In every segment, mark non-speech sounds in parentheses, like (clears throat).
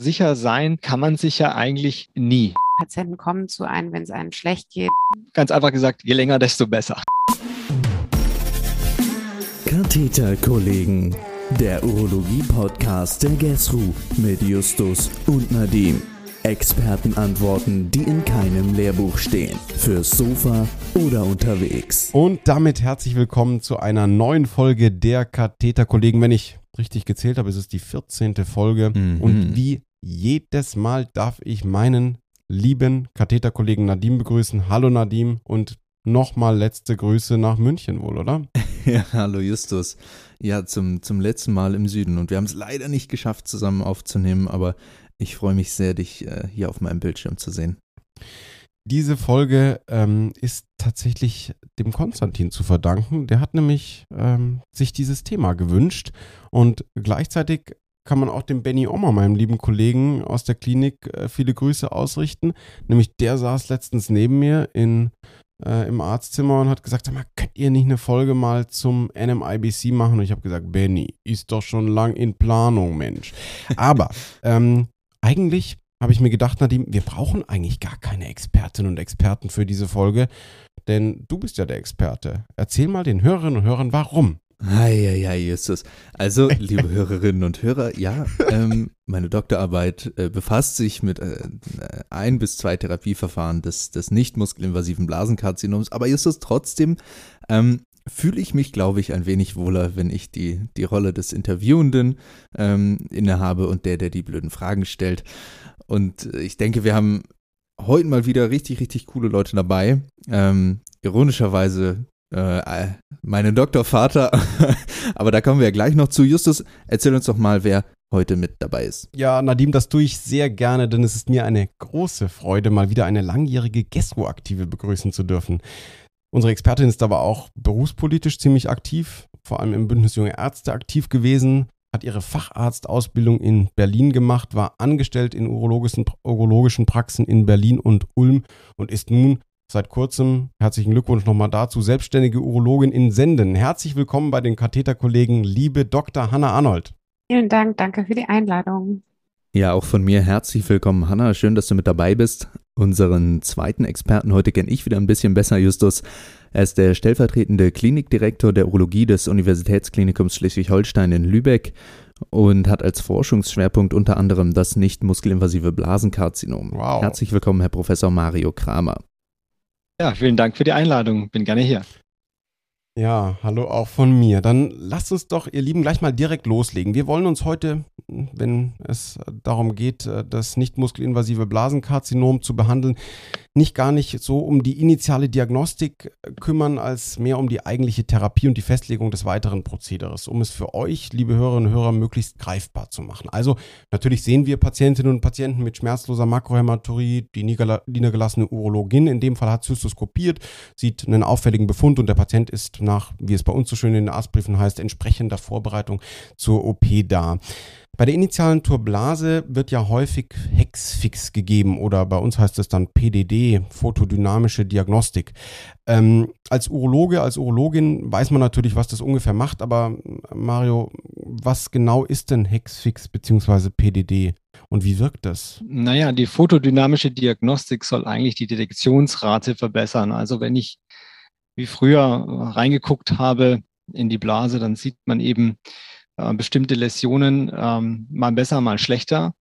Sicher sein kann man sich ja eigentlich nie. Patienten kommen zu einem, wenn es einem schlecht geht. Ganz einfach gesagt, je länger, desto besser. Katheterkollegen, der Urologie-Podcast der GESRU mit Justus und Nadim. Expertenantworten, die in keinem Lehrbuch stehen. Fürs Sofa oder unterwegs. Und damit herzlich willkommen zu einer neuen Folge der Katheterkollegen. Wenn ich richtig gezählt habe, ist es die 14. Folge. Mhm. Und wie jedes Mal darf ich meinen lieben Katheterkollegen Nadim begrüßen. Hallo Nadim und nochmal letzte Grüße nach München wohl, oder? (laughs) Ja, hallo Justus. Ja, zum, zum letzten Mal im Süden. Und wir haben es leider nicht geschafft, zusammen aufzunehmen, aber ich freue mich sehr, dich äh, hier auf meinem Bildschirm zu sehen. Diese Folge ähm, ist tatsächlich dem Konstantin zu verdanken. Der hat nämlich ähm, sich dieses Thema gewünscht und gleichzeitig kann man auch dem Benny Ommer, meinem lieben Kollegen aus der Klinik, äh, viele Grüße ausrichten. Nämlich der saß letztens neben mir in, äh, im Arztzimmer und hat gesagt, sag mal, könnt ihr nicht eine Folge mal zum NMIBC machen? Und ich habe gesagt, Benny, ist doch schon lang in Planung, Mensch. Aber (laughs) ähm, eigentlich habe ich mir gedacht, Nadim, wir brauchen eigentlich gar keine Expertinnen und Experten für diese Folge, denn du bist ja der Experte. Erzähl mal den Hörerinnen und Hörern, warum. Eieiei, Justus. Also, (laughs) liebe Hörerinnen und Hörer, ja, ähm, meine Doktorarbeit äh, befasst sich mit äh, ein bis zwei Therapieverfahren des, des nicht muskelinvasiven Blasenkarzinoms. Aber Justus, trotzdem ähm, fühle ich mich, glaube ich, ein wenig wohler, wenn ich die, die Rolle des Interviewenden ähm, innehabe und der, der die blöden Fragen stellt. Und ich denke, wir haben heute mal wieder richtig, richtig coole Leute dabei. Ähm, ironischerweise äh, meinen Doktorvater, (laughs) aber da kommen wir ja gleich noch zu. Justus, erzähl uns doch mal, wer heute mit dabei ist. Ja, Nadim, das tue ich sehr gerne, denn es ist mir eine große Freude, mal wieder eine langjährige GESRO-Aktive begrüßen zu dürfen. Unsere Expertin ist aber auch berufspolitisch ziemlich aktiv, vor allem im Bündnis Junge Ärzte aktiv gewesen, hat ihre Facharztausbildung in Berlin gemacht, war angestellt in urologischen, urologischen Praxen in Berlin und Ulm und ist nun seit kurzem, herzlichen Glückwunsch nochmal dazu, selbstständige Urologin in Senden. Herzlich willkommen bei den Katheterkollegen, liebe Dr. Hanna Arnold. Vielen Dank, danke für die Einladung. Ja, auch von mir herzlich willkommen, Hanna. Schön, dass du mit dabei bist. Unseren zweiten Experten heute kenne ich wieder ein bisschen besser, Justus. Er ist der stellvertretende Klinikdirektor der Urologie des Universitätsklinikums Schleswig-Holstein in Lübeck und hat als Forschungsschwerpunkt unter anderem das nicht muskelinvasive Blasenkarzinom. Wow. Herzlich willkommen, Herr Professor Mario Kramer. Ja, vielen Dank für die Einladung. Bin gerne hier. Ja, hallo auch von mir. Dann lasst uns doch, ihr Lieben, gleich mal direkt loslegen. Wir wollen uns heute, wenn es darum geht, das nicht muskelinvasive Blasenkarzinom zu behandeln, nicht gar nicht so um die initiale Diagnostik kümmern, als mehr um die eigentliche Therapie und die Festlegung des weiteren Prozederes, um es für euch, liebe Hörerinnen und Hörer, möglichst greifbar zu machen. Also natürlich sehen wir Patientinnen und Patienten mit schmerzloser Makrohämaturie, die niedergelassene Urologin in dem Fall hat zystoskopiert, sieht einen auffälligen Befund und der Patient ist nach, wie es bei uns so schön in den Arztbriefen heißt, entsprechender Vorbereitung zur OP da. Bei der initialen Turblase wird ja häufig Hexfix gegeben oder bei uns heißt es dann PDD, photodynamische Diagnostik. Ähm, als Urologe, als Urologin weiß man natürlich, was das ungefähr macht, aber Mario, was genau ist denn Hexfix bzw. PDD und wie wirkt das? Naja, die photodynamische Diagnostik soll eigentlich die Detektionsrate verbessern. Also wenn ich wie früher reingeguckt habe in die Blase, dann sieht man eben, äh, bestimmte Läsionen ähm, mal besser, mal schlechter.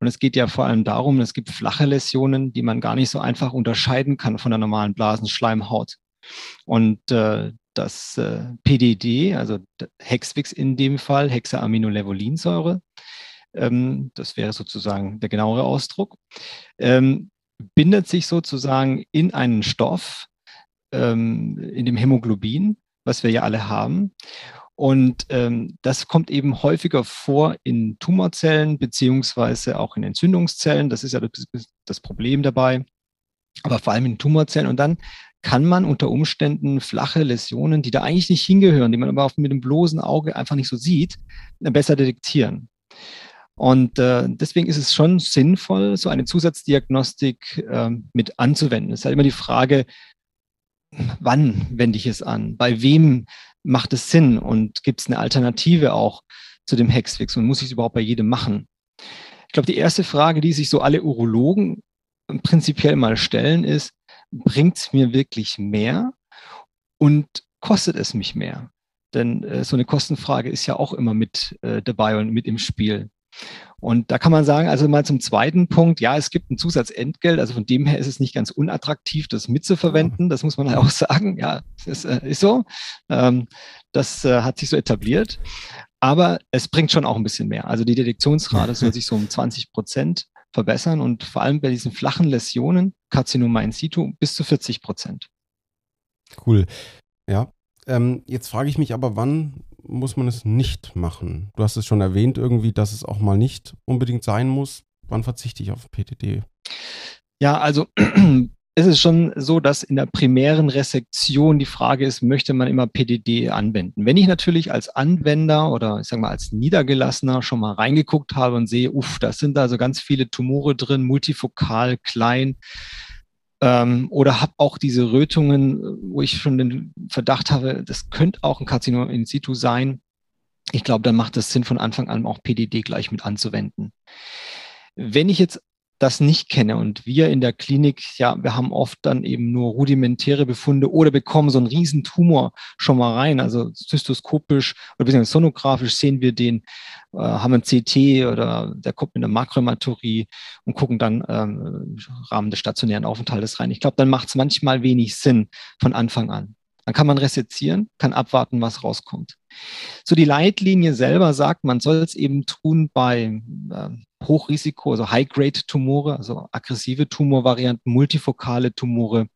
Und es geht ja vor allem darum, es gibt flache Läsionen, die man gar nicht so einfach unterscheiden kann von der normalen Blasenschleimhaut. Und äh, das äh, PDD, also Hexvix in dem Fall, Hexaaminolevolinsäure, ähm, das wäre sozusagen der genauere Ausdruck, ähm, bindet sich sozusagen in einen Stoff, ähm, in dem Hämoglobin, was wir ja alle haben. Und ähm, das kommt eben häufiger vor in Tumorzellen beziehungsweise auch in Entzündungszellen. Das ist ja das, Problem dabei, aber vor allem in Tumorzellen. Und dann kann man unter Umständen flache Läsionen, die da eigentlich nicht hingehören, die man aber mit dem bloßen Auge einfach nicht so sieht, besser detektieren. Und äh, deswegen ist es schon sinnvoll, so eine Zusatzdiagnostik äh, mit anzuwenden. Es ist halt immer die Frage, wann wende ich es an? Bei wem macht es Sinn und gibt es eine Alternative auch zu dem Hexfix und muss ich es überhaupt bei jedem machen? Ich glaube, die erste Frage, die sich so alle Urologen prinzipiell mal stellen, ist, bringt es mir wirklich mehr und kostet es mich mehr? Denn äh, so eine Kostenfrage ist ja auch immer mit äh, dabei und mit im Spiel. Und da kann man sagen, also mal zum zweiten Punkt, ja, es gibt ein Zusatzentgelt, also von dem her ist es nicht ganz unattraktiv, das mitzuverwenden, das muss man (laughs) auch sagen, ja, das ist, äh, ist so, ähm, das äh, hat sich so etabliert, aber es bringt schon auch ein bisschen mehr. Also die Detektionsrate soll (laughs) sich so um 20 Prozent verbessern und vor allem bei diesen flachen Läsionen, Karzinoma in situ, bis zu 40 Prozent. Cool. Ja. Ähm, jetzt frage ich mich aber, wann muss man es nicht machen? Du hast es schon erwähnt, irgendwie, dass es auch mal nicht unbedingt sein muss. Wann verzichte ich auf PTD? Ja, also (clears throat) es ist schon so, dass in der primären Resektion die Frage ist, möchte man immer PDD anwenden? Wenn ich natürlich als Anwender oder ich sage mal als Niedergelassener schon mal reingeguckt habe und sehe, uff, da sind also ganz viele Tumore drin, multifokal, klein, ähm, oder habe auch diese Rötungen, wo ich schon den Verdacht habe, das könnte auch ein Karzinom in situ sein. Ich glaube, dann macht es Sinn, von Anfang an auch PDD gleich mit anzuwenden. Wenn ich jetzt das nicht kenne und wir in der Klinik, ja, wir haben oft dann eben nur rudimentäre Befunde oder bekommen so einen riesen Tumor schon mal rein, also zystoskopisch oder sonografisch sehen wir den, äh, haben ein CT oder der kommt mit einer Makromatorie und gucken dann ähm, im Rahmen des stationären Aufenthaltes rein. Ich glaube, dann macht es manchmal wenig Sinn von Anfang an. Dann kann man resezieren, kann abwarten, was rauskommt. So die Leitlinie selber sagt, man soll es eben tun bei äh, Hochrisiko, also High-Grade-Tumore, also aggressive Tumorvarianten, multifokale Tumore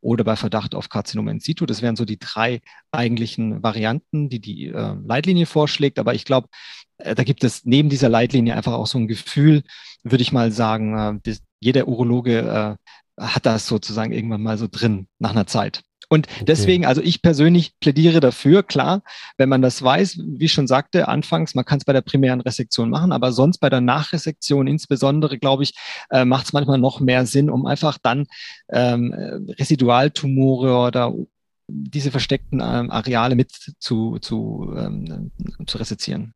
oder bei Verdacht auf Karzinom in situ. Das wären so die drei eigentlichen Varianten, die die äh, Leitlinie vorschlägt. Aber ich glaube, äh, da gibt es neben dieser Leitlinie einfach auch so ein Gefühl, würde ich mal sagen, äh, jeder Urologe äh, hat das sozusagen irgendwann mal so drin nach einer Zeit. Und okay. deswegen, also ich persönlich plädiere dafür, klar, wenn man das weiß, wie ich schon sagte, anfangs, man kann es bei der primären Resektion machen, aber sonst bei der Nachresektion insbesondere, glaube ich, äh, macht es manchmal noch mehr Sinn, um einfach dann ähm, Residualtumore oder diese versteckten ähm, Areale mit zu, zu, ähm, zu resezieren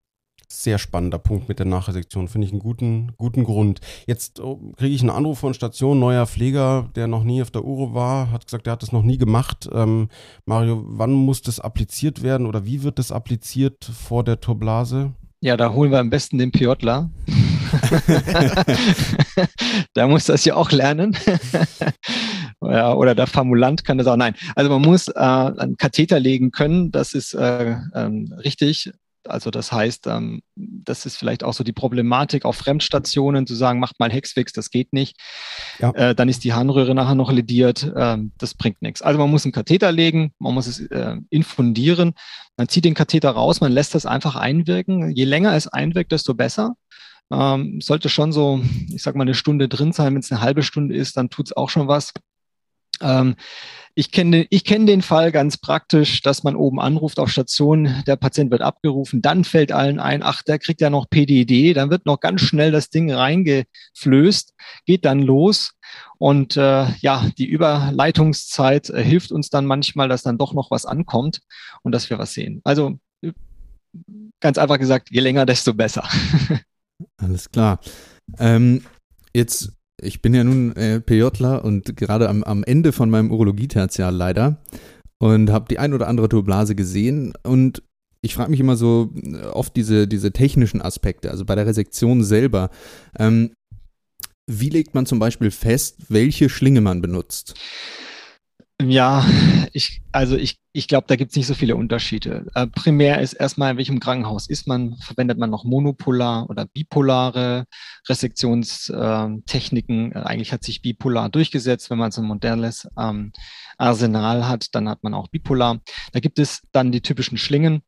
sehr spannender Punkt mit der Nachresektion. Finde ich einen guten, guten Grund. Jetzt oh, kriege ich einen Anruf von Station, neuer Pfleger, der noch nie auf der Uro war, hat gesagt, er hat das noch nie gemacht. Ähm, Mario, wann muss das appliziert werden oder wie wird das appliziert vor der Turblase? Ja, da holen wir am besten den Piotler. (laughs) (laughs) da muss das ja auch lernen. (laughs) ja, oder der Formulant kann das auch. Nein, also man muss äh, einen Katheter legen können. Das ist äh, ähm, richtig. Also das heißt, ähm, das ist vielleicht auch so die Problematik auf Fremdstationen zu sagen, macht mal Hexfix, das geht nicht. Ja. Äh, dann ist die Harnröhre nachher noch lediert, äh, das bringt nichts. Also man muss einen Katheter legen, man muss es äh, infundieren, man zieht den Katheter raus, man lässt das einfach einwirken. Je länger es einwirkt, desto besser. Ähm, sollte schon so, ich sag mal, eine Stunde drin sein. Wenn es eine halbe Stunde ist, dann tut es auch schon was. Ähm, ich kenne ich kenn den Fall ganz praktisch, dass man oben anruft auf Station, der Patient wird abgerufen, dann fällt allen ein, ach, der kriegt ja noch PDD, dann wird noch ganz schnell das Ding reingeflößt, geht dann los und äh, ja, die Überleitungszeit äh, hilft uns dann manchmal, dass dann doch noch was ankommt und dass wir was sehen. Also ganz einfach gesagt, je länger, desto besser. (laughs) Alles klar. Ähm, jetzt ich bin ja nun äh, PJler und gerade am, am Ende von meinem Urologie-Tertial leider und habe die ein oder andere Turblase gesehen und ich frage mich immer so äh, oft diese, diese technischen Aspekte, also bei der Resektion selber. Ähm, wie legt man zum Beispiel fest, welche Schlinge man benutzt? Ja, ich, also ich, ich glaube, da gibt es nicht so viele Unterschiede. Äh, primär ist erstmal, in welchem Krankenhaus ist man, verwendet man noch monopolar oder bipolare Resektionstechniken. Äh, eigentlich hat sich bipolar durchgesetzt. Wenn man so ein modernes ähm, Arsenal hat, dann hat man auch bipolar. Da gibt es dann die typischen Schlingen.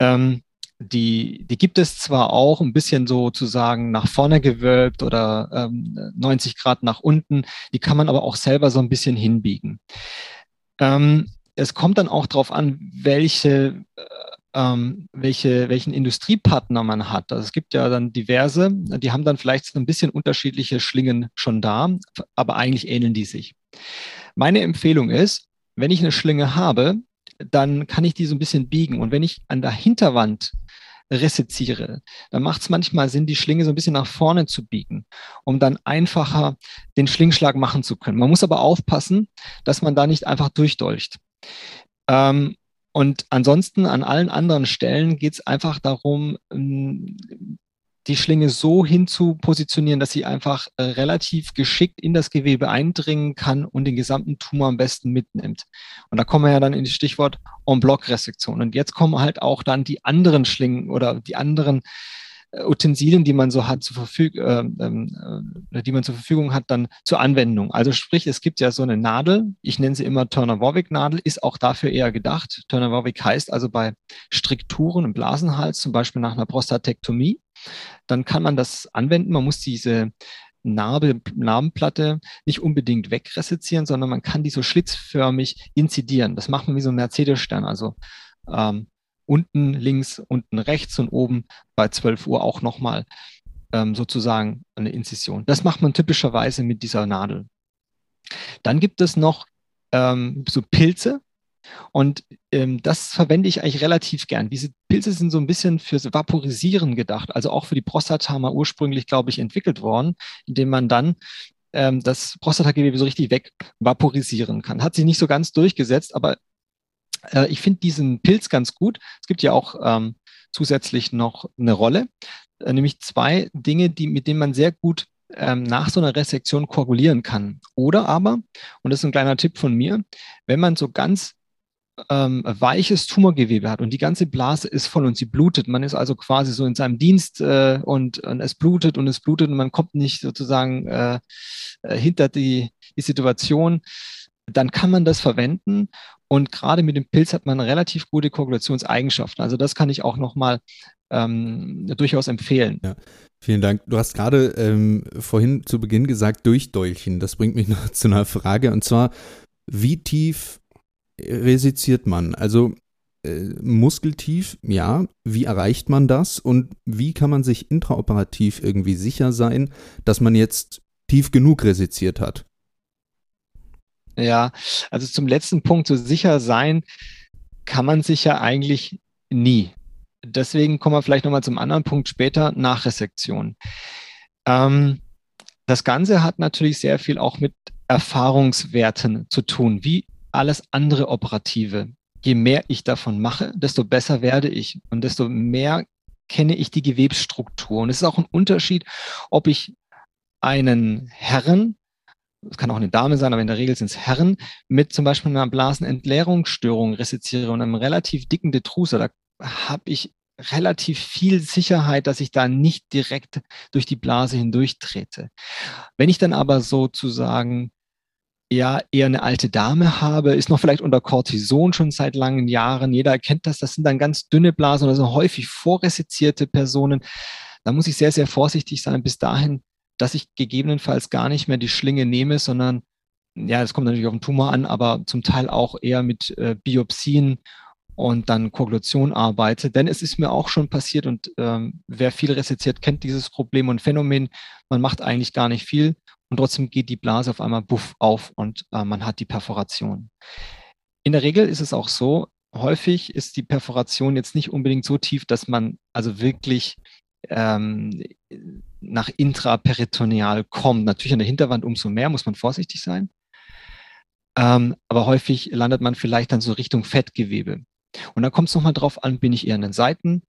Ähm, die, die gibt es zwar auch ein bisschen sozusagen nach vorne gewölbt oder ähm, 90 Grad nach unten, die kann man aber auch selber so ein bisschen hinbiegen. Ähm, es kommt dann auch darauf an, welche, äh, ähm, welche, welchen Industriepartner man hat. Also es gibt ja dann diverse, die haben dann vielleicht so ein bisschen unterschiedliche Schlingen schon da, aber eigentlich ähneln die sich. Meine Empfehlung ist, wenn ich eine Schlinge habe, dann kann ich die so ein bisschen biegen. Und wenn ich an der Hinterwand reseziere, dann macht es manchmal Sinn, die Schlinge so ein bisschen nach vorne zu biegen, um dann einfacher den Schlingschlag machen zu können. Man muss aber aufpassen, dass man da nicht einfach durchdolcht. Ähm, und ansonsten an allen anderen Stellen geht es einfach darum, die Schlinge so hin zu positionieren, dass sie einfach äh, relativ geschickt in das Gewebe eindringen kann und den gesamten Tumor am besten mitnimmt. Und da kommen wir ja dann in das Stichwort En-Bloc-Resektion. Und jetzt kommen halt auch dann die anderen Schlingen oder die anderen Utensilien, die man so hat, zur Verfügung, äh, ähm, äh, die man zur Verfügung hat, dann zur Anwendung. Also sprich, es gibt ja so eine Nadel, ich nenne sie immer Turner-Warwick-Nadel, ist auch dafür eher gedacht. Turner-Warwick heißt also bei Strikturen im Blasenhals, zum Beispiel nach einer Prostatektomie, dann kann man das anwenden. Man muss diese Narbe, Narbenplatte nicht unbedingt wegresizieren, sondern man kann die so schlitzförmig inzidieren. Das macht man wie so ein Mercedes-Stern. Also ähm, unten links, unten rechts und oben bei 12 Uhr auch nochmal ähm, sozusagen eine Inzision. Das macht man typischerweise mit dieser Nadel. Dann gibt es noch ähm, so Pilze, und ähm, das verwende ich eigentlich relativ gern. Diese Pilze sind so ein bisschen fürs Vaporisieren gedacht, also auch für die Prostata mal ursprünglich, glaube ich, entwickelt worden, indem man dann ähm, das Prostatagewebe so richtig wegvaporisieren kann. Hat sich nicht so ganz durchgesetzt, aber äh, ich finde diesen Pilz ganz gut. Es gibt ja auch ähm, zusätzlich noch eine Rolle, äh, nämlich zwei Dinge, die, mit denen man sehr gut ähm, nach so einer Resektion koagulieren kann. Oder aber, und das ist ein kleiner Tipp von mir, wenn man so ganz ähm, weiches Tumorgewebe hat und die ganze Blase ist voll und sie blutet. Man ist also quasi so in seinem Dienst äh, und, und, es blutet und es blutet und man kommt nicht sozusagen äh, äh, hinter die, die Situation. Dann kann man das verwenden und gerade mit dem Pilz hat man relativ gute Koagulationseigenschaften. Also das kann ich auch nochmal ähm, durchaus empfehlen. Ja. Vielen Dank. Du hast gerade ähm, vorhin zu Beginn gesagt, Durchdolchen. Das bringt mich (laughs) noch zu einer Frage und zwar, wie tief resiziert man? Also äh, muskeltief, ja. Wie erreicht man das und wie kann man sich intraoperativ irgendwie sicher sein, dass man jetzt tief genug resiziert hat? Ja, also zum letzten Punkt, so sicher sein kann man sich ja eigentlich nie. Deswegen kommen wir vielleicht nochmal zum anderen Punkt später, Nachresektion. Ähm, das Ganze hat natürlich sehr viel auch mit Erfahrungswerten zu tun. Wie alles andere Operative. Je mehr ich davon mache, desto besser werde ich und desto mehr kenne ich die Gewebsstruktur. Und es ist auch ein Unterschied, ob ich einen Herren, es kann auch eine Dame sein, aber in der Regel sind es Herren, mit zum Beispiel einer Blasenentleerungsstörung resiziere und einem relativ dicken Detruser. Da habe ich relativ viel Sicherheit, dass ich da nicht direkt durch die Blase hindurch trete. Wenn ich dann aber sozusagen ja eher eine alte Dame habe, ist noch vielleicht unter Cortison schon seit langen Jahren. Jeder erkennt das. Das sind dann ganz dünne Blasen oder so häufig vorresizierte Personen. Da muss ich sehr, sehr vorsichtig sein bis dahin, dass ich gegebenenfalls gar nicht mehr die Schlinge nehme, sondern ja, das kommt natürlich auf den Tumor an, aber zum Teil auch eher mit äh, Biopsien und dann Koagulation arbeite. Denn es ist mir auch schon passiert und ähm, wer viel resiziert, kennt dieses Problem und Phänomen. Man macht eigentlich gar nicht viel und trotzdem geht die Blase auf einmal buff auf und äh, man hat die Perforation. In der Regel ist es auch so, häufig ist die Perforation jetzt nicht unbedingt so tief, dass man also wirklich ähm, nach intraperitoneal kommt. Natürlich an der Hinterwand umso mehr, muss man vorsichtig sein. Ähm, aber häufig landet man vielleicht dann so Richtung Fettgewebe. Und dann kommt es nochmal drauf an, bin ich eher an den Seiten,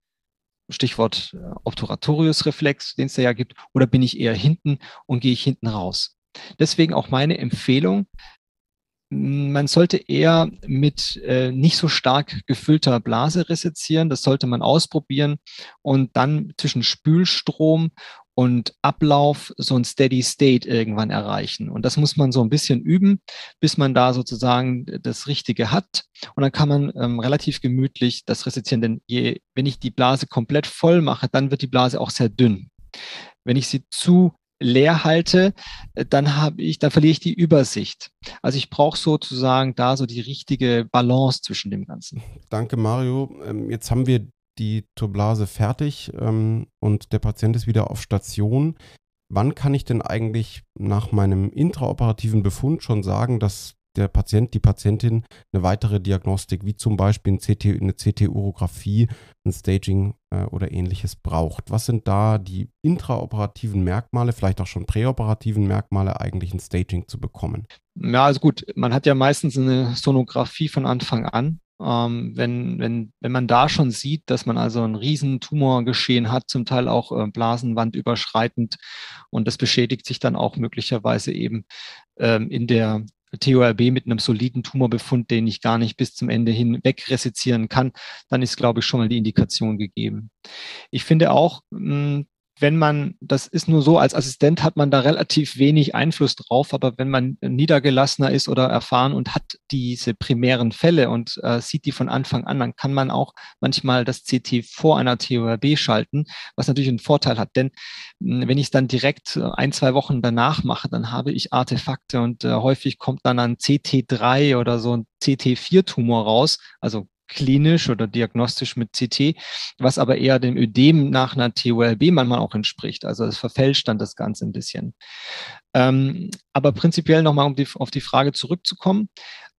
Stichwort äh, Obturatorius-Reflex, den es da ja gibt, oder bin ich eher hinten und gehe ich hinten raus? Deswegen auch meine Empfehlung, man sollte eher mit äh, nicht so stark gefüllter Blase resezieren. Das sollte man ausprobieren und dann zwischen Spülstrom und Ablauf so ein Steady State irgendwann erreichen. Und das muss man so ein bisschen üben, bis man da sozusagen das Richtige hat. Und dann kann man ähm, relativ gemütlich das resezieren. Denn je, wenn ich die Blase komplett voll mache, dann wird die Blase auch sehr dünn. Wenn ich sie zu leer halte, äh, dann habe ich, dann verliere ich die Übersicht. Also ich brauche sozusagen da so die richtige Balance zwischen dem Ganzen. Danke, Mario. Ähm, jetzt haben wir die Turblase fertig ähm, und der Patient ist wieder auf Station. Wann kann ich denn eigentlich nach meinem intraoperativen Befund schon sagen, dass der Patient, die Patientin eine weitere Diagnostik, wie zum Beispiel ein CT, eine CT-Urographie, ein Staging äh, oder ähnliches braucht. Was sind da die intraoperativen Merkmale, vielleicht auch schon präoperativen Merkmale, eigentlich ein Staging zu bekommen? Ja, also gut, man hat ja meistens eine Sonographie von Anfang an. Ähm, wenn, wenn, wenn man da schon sieht, dass man also ein riesen Tumorgeschehen hat, zum Teil auch äh, Blasenwand überschreitend und das beschädigt sich dann auch möglicherweise eben ähm, in der TORB mit einem soliden Tumorbefund, den ich gar nicht bis zum Ende hin wegresizieren kann, dann ist, glaube ich, schon mal die Indikation gegeben. Ich finde auch, hm, wenn man, das ist nur so, als Assistent hat man da relativ wenig Einfluss drauf, aber wenn man niedergelassener ist oder erfahren und hat diese primären Fälle und äh, sieht die von Anfang an, dann kann man auch manchmal das CT vor einer TORB schalten, was natürlich einen Vorteil hat. Denn mh, hm, wenn ich es dann direkt äh, ein, zwei Wochen danach mache, dann habe ich Artefakte und äh, häufig kommt dann ein CT3 oder so ein CT4-Tumor raus, also klinisch oder diagnostisch mit CT, was aber eher dem Ödem nach einer TULB manchmal auch entspricht. Also es verfälscht dann das Ganze ein bisschen. Ähm, aber prinzipiell nochmal, um die, auf die Frage zurückzukommen.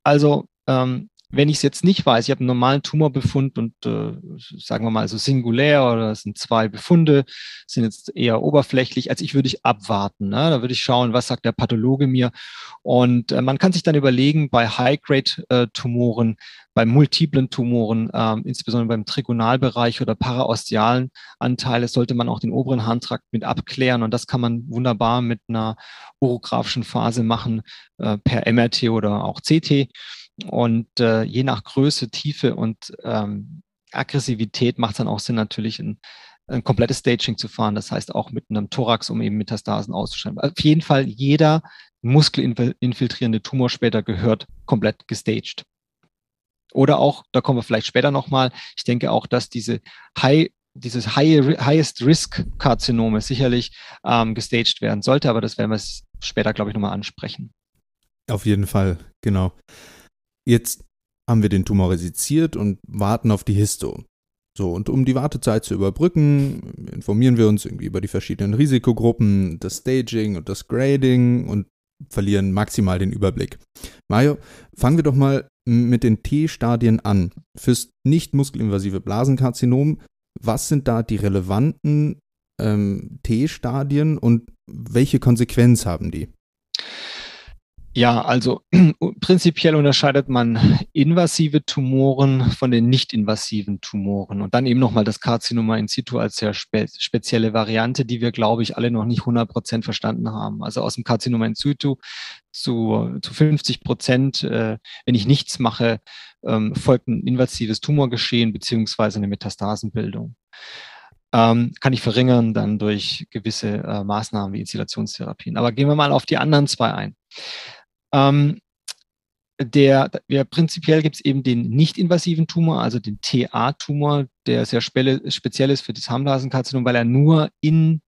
Also ähm, wenn ich es jetzt nicht weiß, ich habe einen normalen Tumorbefund und äh, sagen wir mal so singulär oder es sind zwei Befunde, sind jetzt eher oberflächlich, als ich würde ich abwarten. Ne? Da würde ich schauen, was sagt der Pathologe mir. Und äh, man kann sich dann überlegen, bei High-Grade-Tumoren, bei multiplen Tumoren, äh, insbesondere beim Trigonalbereich oder paraostealen Anteile, sollte man auch den oberen Harntrakt mit abklären. Und das kann man wunderbar mit einer orographischen Phase machen, äh, per MRT oder auch CT. Und äh, je nach Größe, Tiefe und ähm, Aggressivität macht es dann auch Sinn, natürlich ein, ein komplettes Staging zu fahren. Das heißt auch mit einem Thorax, um eben Metastasen auszuschreiben. Auf jeden Fall jeder muskelinfiltrierende Tumor später gehört komplett gestaged. Oder auch, da kommen wir vielleicht später nochmal, ich denke auch, dass diese High dieses High, Highest Risk Karzinome sicherlich ähm, gestaged werden sollte, aber das werden wir später, glaube ich, nochmal ansprechen. Auf jeden Fall, genau. Jetzt haben wir den Tumor resiziert und warten auf die Histo. So, und um die Wartezeit zu überbrücken, informieren wir uns irgendwie über die verschiedenen Risikogruppen, das Staging und das Grading und verlieren maximal den Überblick. Mario, fangen wir doch mal mit den T-Stadien an. Fürs nicht muskelinvasive Blasenkarzinom, was sind da die relevanten ähm, T-Stadien und welche Konsequenz haben die? Ja, also (clears throat) prinzipiell unterscheidet man invasive Tumoren von den nicht-invasiven Tumoren und dann eben nochmal das Karzinoma in situ als sehr spe spezielle Variante, die wir, glaube ich, alle noch nicht 100 Prozent verstanden haben. Also aus dem Karzinoma in situ zu, zu 50 Prozent, äh, wenn ich nichts mache, ähm, folgt ein invasives Tumorgeschehen beziehungsweise eine Metastasenbildung. Ähm, kann ich verringern dann durch gewisse äh, Maßnahmen wie Installationstherapien. Aber gehen wir mal auf die anderen zwei ein. Ähm, der, ja, prinzipiell gibt es eben den nicht-invasiven Tumor, also den TA-Tumor, der sehr speziell ist für das Harnblasenkarzinom, weil er nur in,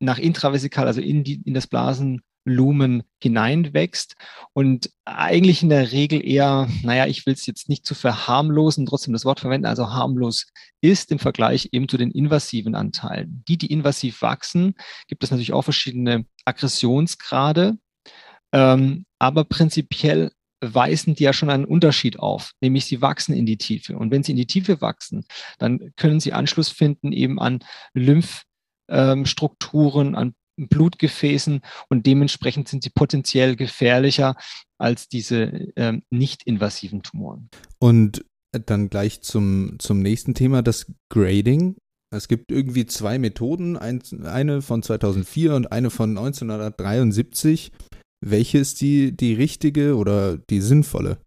nach intravesikal, also in, die, in das Blasenlumen hineinwächst und eigentlich in der Regel eher, naja, ich will es jetzt nicht zu verharmlosen, trotzdem das Wort verwenden, also harmlos ist im Vergleich eben zu den invasiven Anteilen. Die, die invasiv wachsen, gibt es natürlich auch verschiedene Aggressionsgrade. Ähm, aber prinzipiell weisen die ja schon einen Unterschied auf, nämlich sie wachsen in die Tiefe. Und wenn sie in die Tiefe wachsen, dann können sie Anschluss finden eben an Lymphstrukturen, an Blutgefäßen und dementsprechend sind sie potenziell gefährlicher als diese ähm, nicht-invasiven Tumoren. Und dann gleich zum, zum nächsten Thema, das Grading. Es gibt irgendwie zwei Methoden, ein, eine von 2004 und eine von 1973. Welche ist die, die richtige oder die sinnvolle?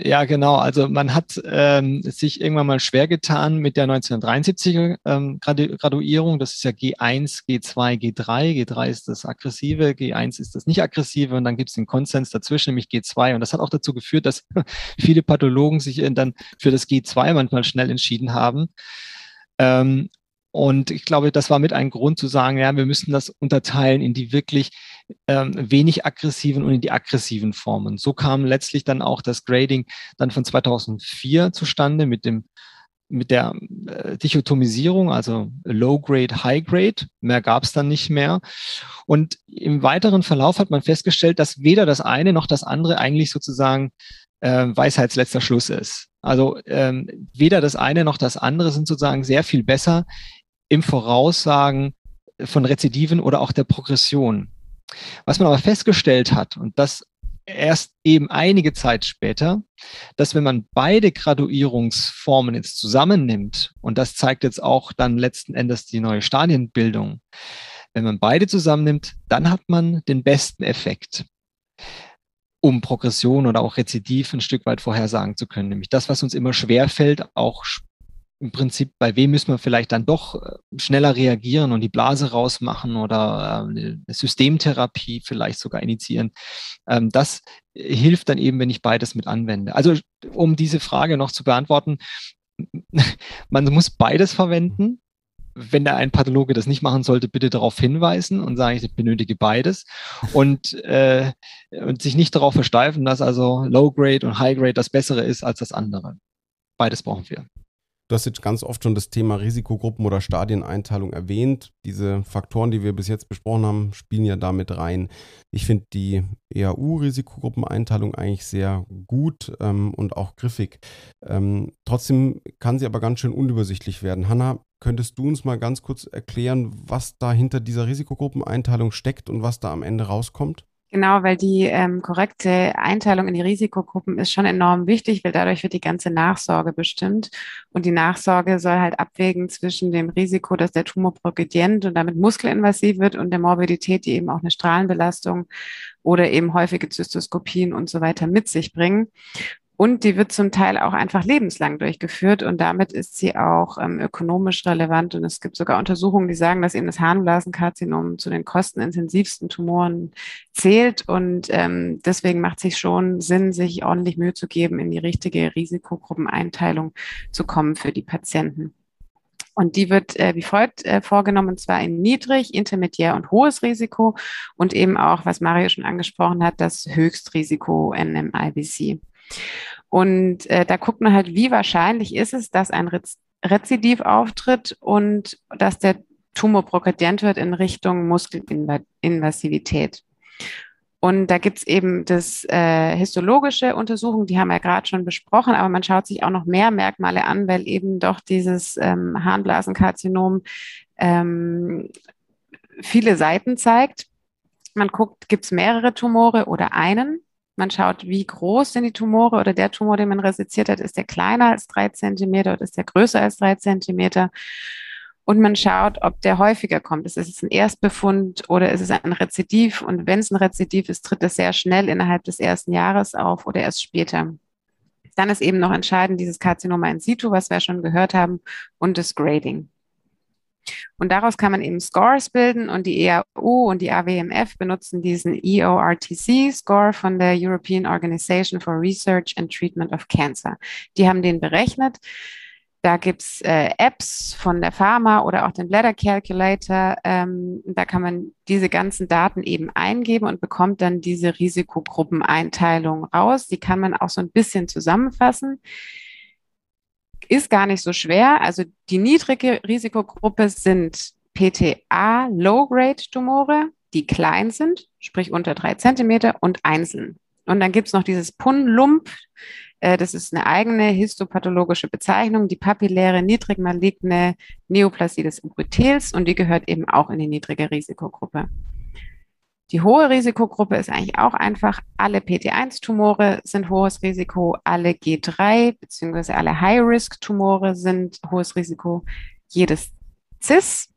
Ja, genau. Also man hat ähm, sich irgendwann mal schwer getan mit der 1973er ähm, Gradu Graduierung. Das ist ja G1, G2, G3. G3 ist das aggressive, G1 ist das nicht aggressive und dann gibt es den Konsens dazwischen, nämlich G2. Und das hat auch dazu geführt, dass (laughs) viele Pathologen sich dann für das G2 manchmal schnell entschieden haben. Ähm, und ich glaube, das war mit ein Grund zu sagen, ja, wir müssen das unterteilen in die wirklich ähm, wenig aggressiven und in die aggressiven Formen. So kam letztlich dann auch das Grading dann von 2004 zustande mit dem mit der äh, Dichotomisierung, also Low Grade, High Grade. Mehr gab es dann nicht mehr. Und im weiteren Verlauf hat man festgestellt, dass weder das eine noch das andere eigentlich sozusagen äh, Weisheitsletzter Schluss ist. Also ähm, weder das eine noch das andere sind sozusagen sehr viel besser im Voraussagen von Rezidiven oder auch der Progression. Was man aber festgestellt hat, und das erst eben einige Zeit später, dass wenn man beide Graduierungsformen jetzt zusammennimmt, und das zeigt jetzt auch dann letzten Endes die neue Stadienbildung, wenn man beide zusammennimmt, dann hat man den besten Effekt, um Progression oder auch Rezidiv ein Stück weit vorhersagen zu können. Nämlich das, was uns immer schwer fällt, auch im Prinzip, bei wem müssen wir vielleicht dann doch äh, schneller reagieren und die Blase rausmachen oder äh, eine Systemtherapie vielleicht sogar initiieren. Ähm, das hilft dann eben, wenn ich beides mit anwende. Also um diese Frage noch zu beantworten, (laughs) man muss beides verwenden. Wenn da ein Pathologe das nicht machen sollte, bitte darauf hinweisen und sagen, ich benötige beides und, äh, und sich nicht darauf versteifen, dass also Low Grade und High Grade das Bessere ist als das andere. Beides brauchen wir. Du hast jetzt ganz oft schon das Thema Risikogruppen oder Stadieneinteilung erwähnt. Diese Faktoren, die wir bis jetzt besprochen haben, spielen ja damit rein. Ich finde die EAU-Risikogruppeneinteilung eigentlich sehr gut ähm, und auch griffig. Ähm, trotzdem kann sie aber ganz schön unübersichtlich werden. Hanna, könntest du uns mal ganz kurz erklären, was da hinter dieser Risikogruppeneinteilung steckt und was da am Ende rauskommt? Genau, weil die ähm, korrekte Einteilung in die Risikogruppen ist schon enorm wichtig, weil dadurch wird die ganze Nachsorge bestimmt. Und die Nachsorge soll halt abwägen zwischen dem Risiko, dass der Tumor progredient und damit muskelinvasiv wird und der Morbidität, die eben auch eine Strahlenbelastung oder eben häufige Zystoskopien und so weiter mit sich bringen. Und die wird zum Teil auch einfach lebenslang durchgeführt und damit ist sie auch ähm, ökonomisch relevant. Und es gibt sogar Untersuchungen, die sagen, dass eben das Harnblasenkarzinom zu den kostenintensivsten Tumoren zählt. Und ähm, deswegen macht es sich schon Sinn, sich ordentlich Mühe zu geben, in die richtige Risikogruppeneinteilung zu kommen für die Patienten. Und die wird äh, wie folgt äh, vorgenommen, und zwar in niedrig, intermediär und hohes Risiko und eben auch, was Mario schon angesprochen hat, das Höchstrisiko NMIBC. Und äh, da guckt man halt, wie wahrscheinlich ist es, dass ein Rez Rezidiv auftritt und dass der Tumor progredient wird in Richtung Muskelinvasivität. Und da gibt's eben das äh, histologische Untersuchung, die haben wir gerade schon besprochen, aber man schaut sich auch noch mehr Merkmale an, weil eben doch dieses ähm, Harnblasenkarzinom ähm, viele Seiten zeigt. Man guckt, gibt's mehrere Tumore oder einen? Man schaut, wie groß sind die Tumore oder der Tumor, den man resiziert hat, ist der kleiner als drei Zentimeter oder ist der größer als drei Zentimeter? Und man schaut, ob der häufiger kommt. Ist es ein Erstbefund oder ist es ein Rezidiv? Und wenn es ein Rezidiv ist, tritt es sehr schnell innerhalb des ersten Jahres auf oder erst später. Dann ist eben noch entscheidend dieses Karzinoma in situ, was wir schon gehört haben, und das Grading. Und daraus kann man eben Scores bilden und die EAU und die AWMF benutzen diesen EORTC-Score von der European Organization for Research and Treatment of Cancer. Die haben den berechnet. Da gibt's äh, Apps von der Pharma oder auch den Bladder Calculator. Ähm, da kann man diese ganzen Daten eben eingeben und bekommt dann diese Risikogruppeneinteilung raus. Die kann man auch so ein bisschen zusammenfassen ist gar nicht so schwer. Also die niedrige Risikogruppe sind PTA Low-Grade-Tumore, die klein sind, sprich unter drei Zentimeter und einzeln. Und dann gibt's noch dieses Pun-Lump. Äh, das ist eine eigene histopathologische Bezeichnung, die papilläre niedrig maligne Neoplasie des Epithels und die gehört eben auch in die niedrige Risikogruppe. Die hohe Risikogruppe ist eigentlich auch einfach, alle PT1-Tumore sind hohes Risiko, alle G3 bzw. alle High-Risk-Tumore sind hohes Risiko, jedes CIS,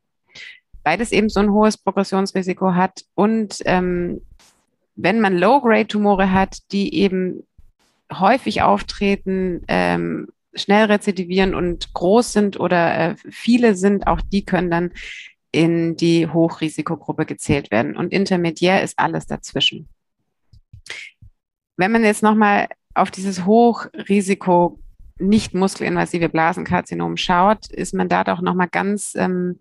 beides eben so ein hohes Progressionsrisiko hat. Und ähm, wenn man Low-Grade-Tumore hat, die eben häufig auftreten, ähm, schnell rezidivieren und groß sind oder äh, viele sind, auch die können dann in die Hochrisikogruppe gezählt werden. Und intermediär ist alles dazwischen. Wenn man jetzt nochmal auf dieses Hochrisiko nicht muskelinvasive Blasenkarzinom schaut, ist man da doch nochmal ganz ähm,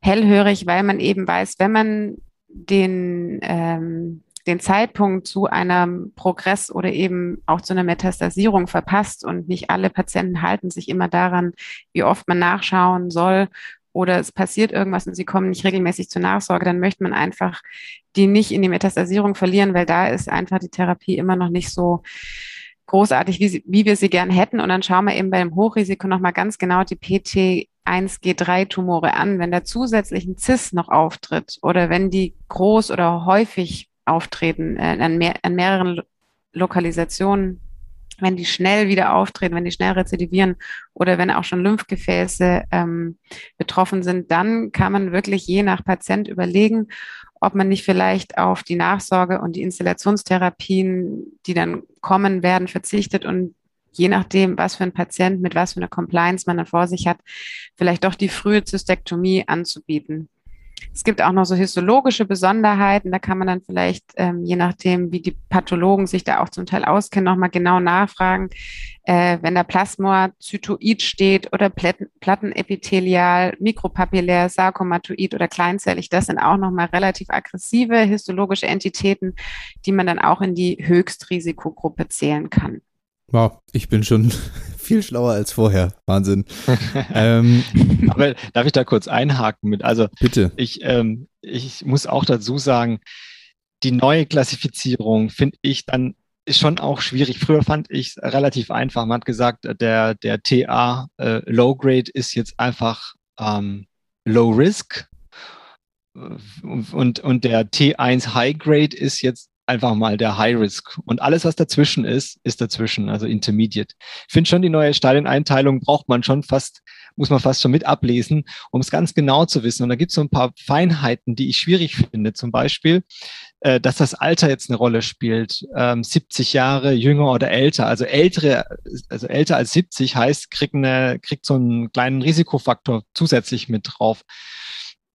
hellhörig, weil man eben weiß, wenn man den ähm, den Zeitpunkt zu einem Progress oder eben auch zu einer Metastasierung verpasst und nicht alle Patienten halten sich immer daran, wie oft man nachschauen soll oder es passiert irgendwas und sie kommen nicht regelmäßig zur Nachsorge, dann möchte man einfach die nicht in die Metastasierung verlieren, weil da ist einfach die Therapie immer noch nicht so großartig, wie, sie, wie wir sie gern hätten. Und dann schauen wir eben bei dem Hochrisiko nochmal ganz genau die PT1G3-Tumore an. Wenn da zusätzlich ein CIS noch auftritt oder wenn die groß oder häufig auftreten, äh, an, mehr, an mehreren Lokalisationen, wenn die schnell wieder auftreten, wenn die schnell rezidivieren oder wenn auch schon Lymphgefäße ähm, betroffen sind, dann kann man wirklich je nach Patient überlegen, ob man nicht vielleicht auf die Nachsorge und die Installationstherapien, die dann kommen werden, verzichtet und je nachdem, was für ein Patient mit was für einer Compliance man dann vor sich hat, vielleicht doch die frühe Zystektomie anzubieten. Es gibt auch noch so histologische Besonderheiten. Da kann man dann vielleicht, ähm, je nachdem, wie die Pathologen sich da auch zum Teil auskennen, nochmal genau nachfragen. Äh, wenn da Plasmazytoid steht oder Platten, Plattenepithelial, Mikropapillär, Sarkomatoid oder kleinzellig, das sind auch nochmal relativ aggressive histologische Entitäten, die man dann auch in die Höchstrisikogruppe zählen kann. Wow, ich bin schon viel schlauer als vorher. Wahnsinn. (laughs) ähm, Aber darf ich da kurz einhaken mit? Also bitte. Ich, ähm, ich muss auch dazu sagen, die neue Klassifizierung finde ich dann ist schon auch schwierig. Früher fand ich es relativ einfach. Man hat gesagt, der, der TA äh, Low Grade ist jetzt einfach ähm, Low Risk und, und der T1 High Grade ist jetzt einfach mal der High Risk. Und alles, was dazwischen ist, ist dazwischen, also Intermediate. Ich finde schon, die neue Stadieneinteilung braucht man schon fast, muss man fast schon mit ablesen, um es ganz genau zu wissen. Und da gibt es so ein paar Feinheiten, die ich schwierig finde. Zum Beispiel, äh, dass das Alter jetzt eine Rolle spielt. Ähm, 70 Jahre jünger oder älter. Also ältere, also älter als 70 heißt, kriegt, eine, kriegt so einen kleinen Risikofaktor zusätzlich mit drauf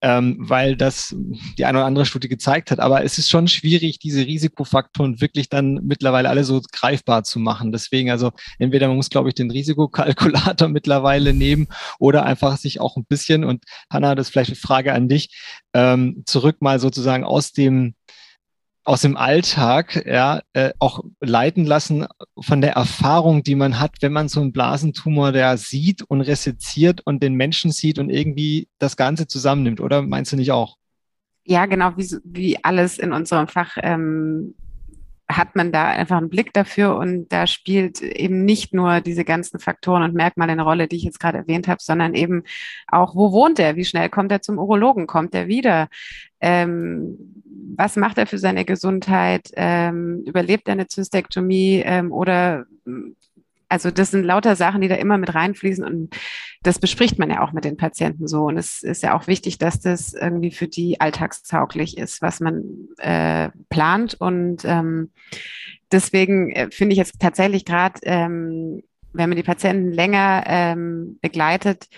ähm, weil das die eine oder andere Studie gezeigt hat. Aber es ist schon schwierig, diese Risikofaktoren wirklich dann mittlerweile alle so greifbar zu machen. Deswegen, also entweder man muss, glaube ich, den Risikokalkulator (laughs) mittlerweile nehmen oder einfach sich auch ein bisschen, und Hanna, das ist vielleicht eine Frage an dich, ähm, zurück mal sozusagen aus dem aus dem Alltag ja äh, auch leiten lassen von der Erfahrung, die man hat, wenn man so einen Blasentumor der sieht und reseziert und den Menschen sieht und irgendwie das Ganze zusammennimmt, oder meinst du nicht auch? Ja, genau, wie, wie alles in unserem Fach ähm, hat man da einfach einen Blick dafür und da spielt eben nicht nur diese ganzen Faktoren und Merkmale eine Rolle, die ich jetzt gerade erwähnt habe, sondern eben auch, wo wohnt er, wie schnell kommt er zum Urologen, kommt er wieder, ähm, was macht er für seine Gesundheit, ähm, überlebt er eine Zystektomie? Ähm, oder also das sind lauter Sachen, die da immer mit reinfließen und das bespricht man ja auch mit den Patienten so. Und es ist ja auch wichtig, dass das irgendwie für die alltagstauglich ist, was man äh, plant. Und ähm, deswegen äh, finde ich jetzt tatsächlich gerade, ähm, wenn man die Patienten länger ähm, begleitet,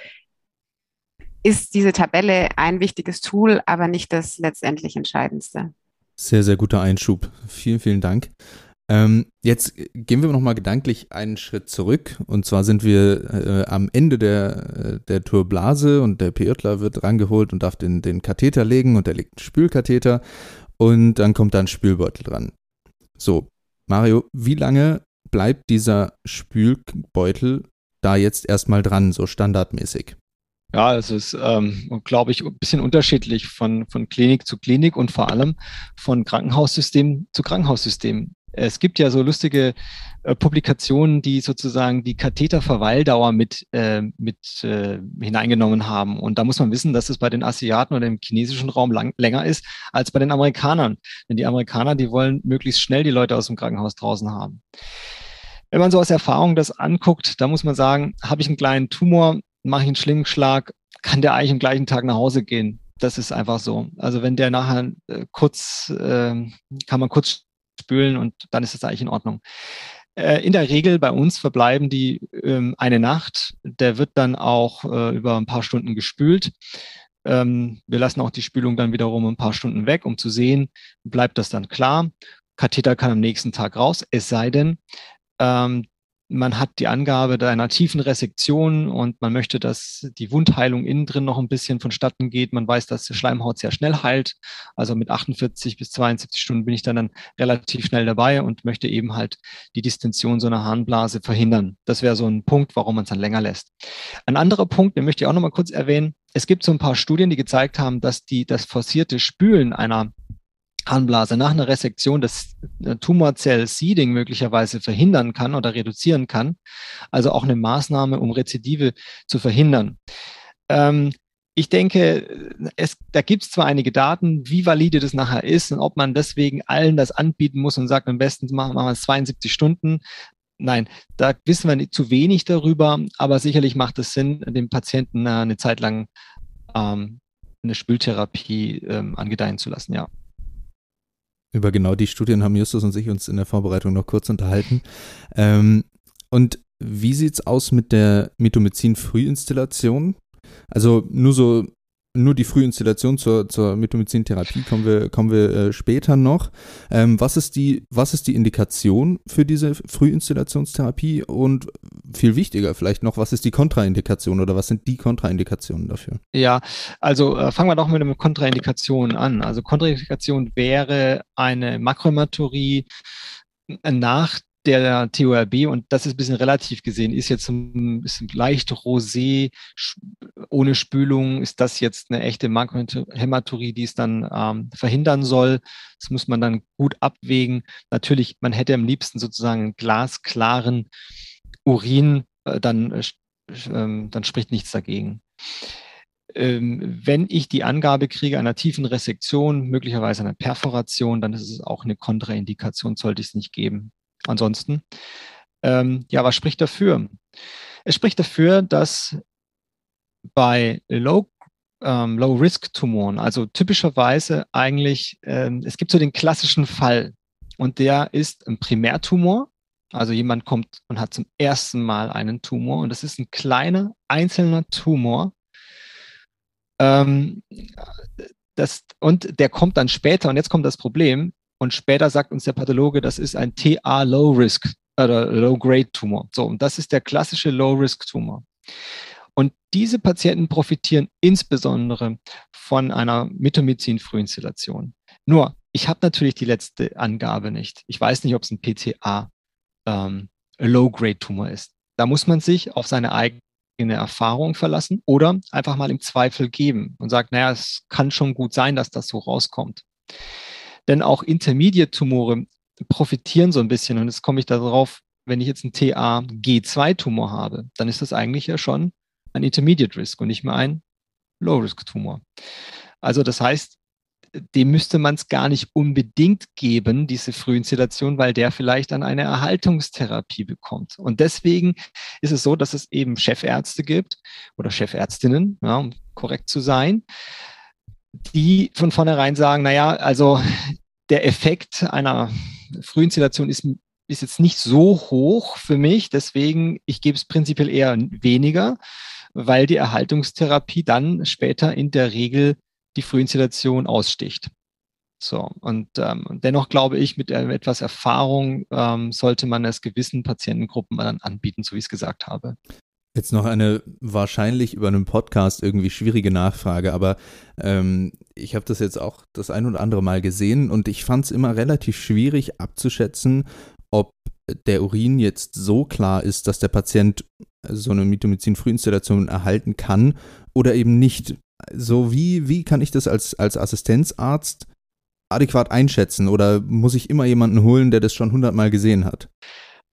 ist diese Tabelle ein wichtiges Tool, aber nicht das letztendlich Entscheidendste. Sehr, sehr guter Einschub. Vielen, vielen Dank. Ähm, jetzt gehen wir nochmal gedanklich einen Schritt zurück. Und zwar sind wir äh, am Ende der, äh, der Turblase und der Pirtler wird rangeholt und darf den, den Katheter legen und er legt einen Spülkatheter und dann kommt da ein Spülbeutel dran. So, Mario, wie lange bleibt dieser Spülbeutel da jetzt erstmal dran, so standardmäßig? Ja, es ist, ähm, glaube ich, ein bisschen unterschiedlich von, von Klinik zu Klinik und vor allem von Krankenhaussystem zu Krankenhaussystem. Es gibt ja so lustige äh, Publikationen, die sozusagen die Katheterverweildauer mit, äh, mit äh, hineingenommen haben. Und da muss man wissen, dass es bei den Asiaten oder im chinesischen Raum lang, länger ist als bei den Amerikanern. Denn die Amerikaner, die wollen möglichst schnell die Leute aus dem Krankenhaus draußen haben. Wenn man so aus Erfahrung das anguckt, da muss man sagen, habe ich einen kleinen Tumor, mache ich einen Schlingenschlag, kann der eigentlich am gleichen Tag nach Hause gehen. Das ist einfach so. Also wenn der nachher äh, kurz, äh, kann man kurz spülen und dann ist es eigentlich in Ordnung. Äh, in der Regel bei uns verbleiben die ähm, eine Nacht. Der wird dann auch äh, über ein paar Stunden gespült. Ähm, wir lassen auch die Spülung dann wiederum ein paar Stunden weg, um zu sehen, bleibt das dann klar. Katheter kann am nächsten Tag raus, es sei denn, ähm, man hat die Angabe einer tiefen Resektion und man möchte, dass die Wundheilung innen drin noch ein bisschen vonstatten geht. Man weiß, dass die Schleimhaut sehr schnell heilt. Also mit 48 bis 72 Stunden bin ich dann, dann relativ schnell dabei und möchte eben halt die Distension so einer Harnblase verhindern. Das wäre so ein Punkt, warum man es dann länger lässt. Ein anderer Punkt, den möchte ich auch noch mal kurz erwähnen. Es gibt so ein paar Studien, die gezeigt haben, dass die, das forcierte Spülen einer Harnblase nach einer Resektion das äh, Tumorzell-Seeding möglicherweise verhindern kann oder reduzieren kann. Also auch eine Maßnahme, um Rezidive zu verhindern. Ähm, ich denke, es, da gibt es zwar einige Daten, wie valide das nachher ist und ob man deswegen allen das anbieten muss und sagt, am besten machen, machen wir es 72 Stunden. Nein, da wissen wir zu wenig darüber, aber sicherlich macht es Sinn, dem Patienten äh, eine Zeit lang ähm, eine Spültherapie ähm, angedeihen zu lassen, ja. Über genau die Studien haben Justus und ich uns in der Vorbereitung noch kurz unterhalten. Ähm, und wie sieht es aus mit der Mitomycin-Frühinstillation? Also nur so nur die Frühinstallation zur, zur Mitomycin-Therapie kommen wir, kommen wir äh, später noch. Ähm, was, ist die, was ist die Indikation für diese Frühinstallationstherapie und viel wichtiger vielleicht noch, was ist die Kontraindikation oder was sind die Kontraindikationen dafür? Ja, also äh, fangen wir doch mit einer Kontraindikation an. Also Kontraindikation wäre eine Makrohämaturie nach der TORB, und das ist ein bisschen relativ gesehen, ist jetzt ein bisschen leicht rosé, ohne Spülung, ist das jetzt eine echte Makrohämaturie, die es dann ähm, verhindern soll. Das muss man dann gut abwägen. Natürlich, man hätte am liebsten sozusagen einen glasklaren Urin, äh, dann, äh, ähm, dann spricht nichts dagegen ähm, wenn ich die Angabe kriege einer tiefen Resektion, möglicherweise einer Perforation, dann ist es auch eine Kontraindikation, sollte ich es nicht geben. Ansonsten, ähm, ja, was spricht dafür? Es spricht dafür, dass bei Low ähm, Low-Risk-Tumoren, also typischerweise eigentlich, ähm, es gibt so den klassischen Fall und der ist ein Primärtumor. Also jemand kommt und hat zum ersten Mal einen Tumor und das ist ein kleiner einzelner Tumor. Ähm, das, und der kommt dann später, und jetzt kommt das Problem, und später sagt uns der Pathologe, das ist ein TA Low Risk oder Low Grade Tumor. So, und das ist der klassische Low Risk Tumor. Und diese Patienten profitieren insbesondere von einer Mitomycin-Frühinstillation. Nur, ich habe natürlich die letzte Angabe nicht. Ich weiß nicht, ob es ein PTA ähm, Low-Grade-Tumor ist. Da muss man sich auf seine eigene Erfahrung verlassen oder einfach mal im Zweifel geben und sagt, naja, es kann schon gut sein, dass das so rauskommt. Denn auch Intermediate-Tumore profitieren so ein bisschen. Und jetzt komme ich darauf, wenn ich jetzt einen TA-G2-Tumor habe, dann ist das eigentlich ja schon ein Intermediate Risk und nicht mehr ein Low-Risk-Tumor. Also das heißt, dem müsste man es gar nicht unbedingt geben, diese Frühinstillation, weil der vielleicht dann eine Erhaltungstherapie bekommt. Und deswegen ist es so, dass es eben Chefärzte gibt oder Chefärztinnen, ja, um korrekt zu sein, die von vornherein sagen, naja, also der Effekt einer Frühinstallation ist, ist jetzt nicht so hoch für mich, deswegen ich gebe es prinzipiell eher weniger, weil die Erhaltungstherapie dann später in der Regel die Frühinstallation aussticht. So, und ähm, dennoch glaube ich, mit etwas Erfahrung ähm, sollte man es gewissen Patientengruppen dann anbieten, so wie ich es gesagt habe. Jetzt noch eine wahrscheinlich über einen Podcast irgendwie schwierige Nachfrage, aber ähm, ich habe das jetzt auch das ein oder andere Mal gesehen und ich fand es immer relativ schwierig abzuschätzen, ob der Urin jetzt so klar ist, dass der Patient so eine Mitomycin-Frühinstallation erhalten kann oder eben nicht. So wie, wie kann ich das als, als Assistenzarzt adäquat einschätzen oder muss ich immer jemanden holen, der das schon hundertmal gesehen hat?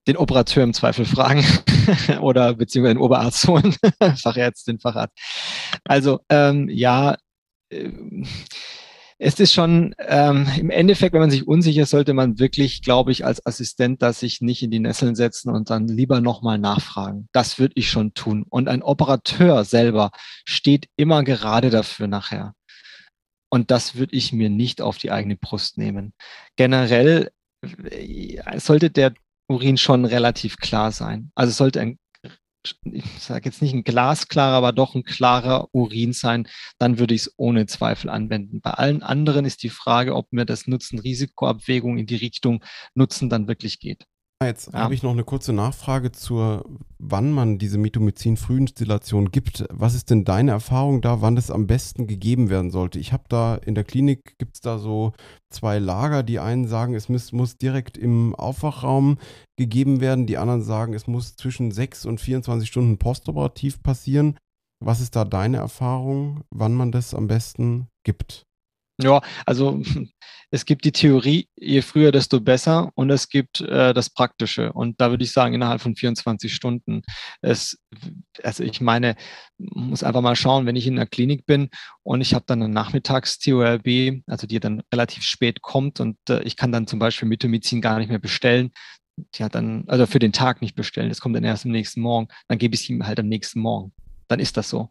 Den Operateur im Zweifel fragen (laughs) oder beziehungsweise den Oberarzt holen, (laughs) Fachärztin, Facharzt. Also ähm, ja, äh, es ist schon ähm, im Endeffekt, wenn man sich unsicher ist, sollte man wirklich, glaube ich, als Assistent da sich nicht in die Nesseln setzen und dann lieber nochmal nachfragen. Das würde ich schon tun. Und ein Operateur selber steht immer gerade dafür nachher. Und das würde ich mir nicht auf die eigene Brust nehmen. Generell äh, sollte der Urin schon relativ klar sein. Also es sollte ein, ich sage jetzt nicht ein glasklarer, aber doch ein klarer Urin sein. Dann würde ich es ohne Zweifel anwenden. Bei allen anderen ist die Frage, ob mir das Nutzen-Risikoabwägung in die Richtung Nutzen dann wirklich geht. Jetzt ja. habe ich noch eine kurze Nachfrage zur, wann man diese Mitomycin-Frühinstillation gibt. Was ist denn deine Erfahrung da, wann das am besten gegeben werden sollte? Ich habe da in der Klinik, gibt es da so zwei Lager. Die einen sagen, es muss, muss direkt im Aufwachraum gegeben werden. Die anderen sagen, es muss zwischen 6 und 24 Stunden postoperativ passieren. Was ist da deine Erfahrung, wann man das am besten gibt? Ja, also (laughs) es gibt die Theorie, je früher, desto besser und es gibt äh, das Praktische. Und da würde ich sagen, innerhalb von 24 Stunden. Es, also ich meine, muss einfach mal schauen, wenn ich in der Klinik bin und ich habe dann eine Nachmittags-TORB, also die dann relativ spät kommt und äh, ich kann dann zum Beispiel Mitomycin gar nicht mehr bestellen. Die hat dann, also für den Tag nicht bestellen, das kommt dann erst am nächsten Morgen, dann gebe ich es ihm halt am nächsten Morgen. Dann ist das so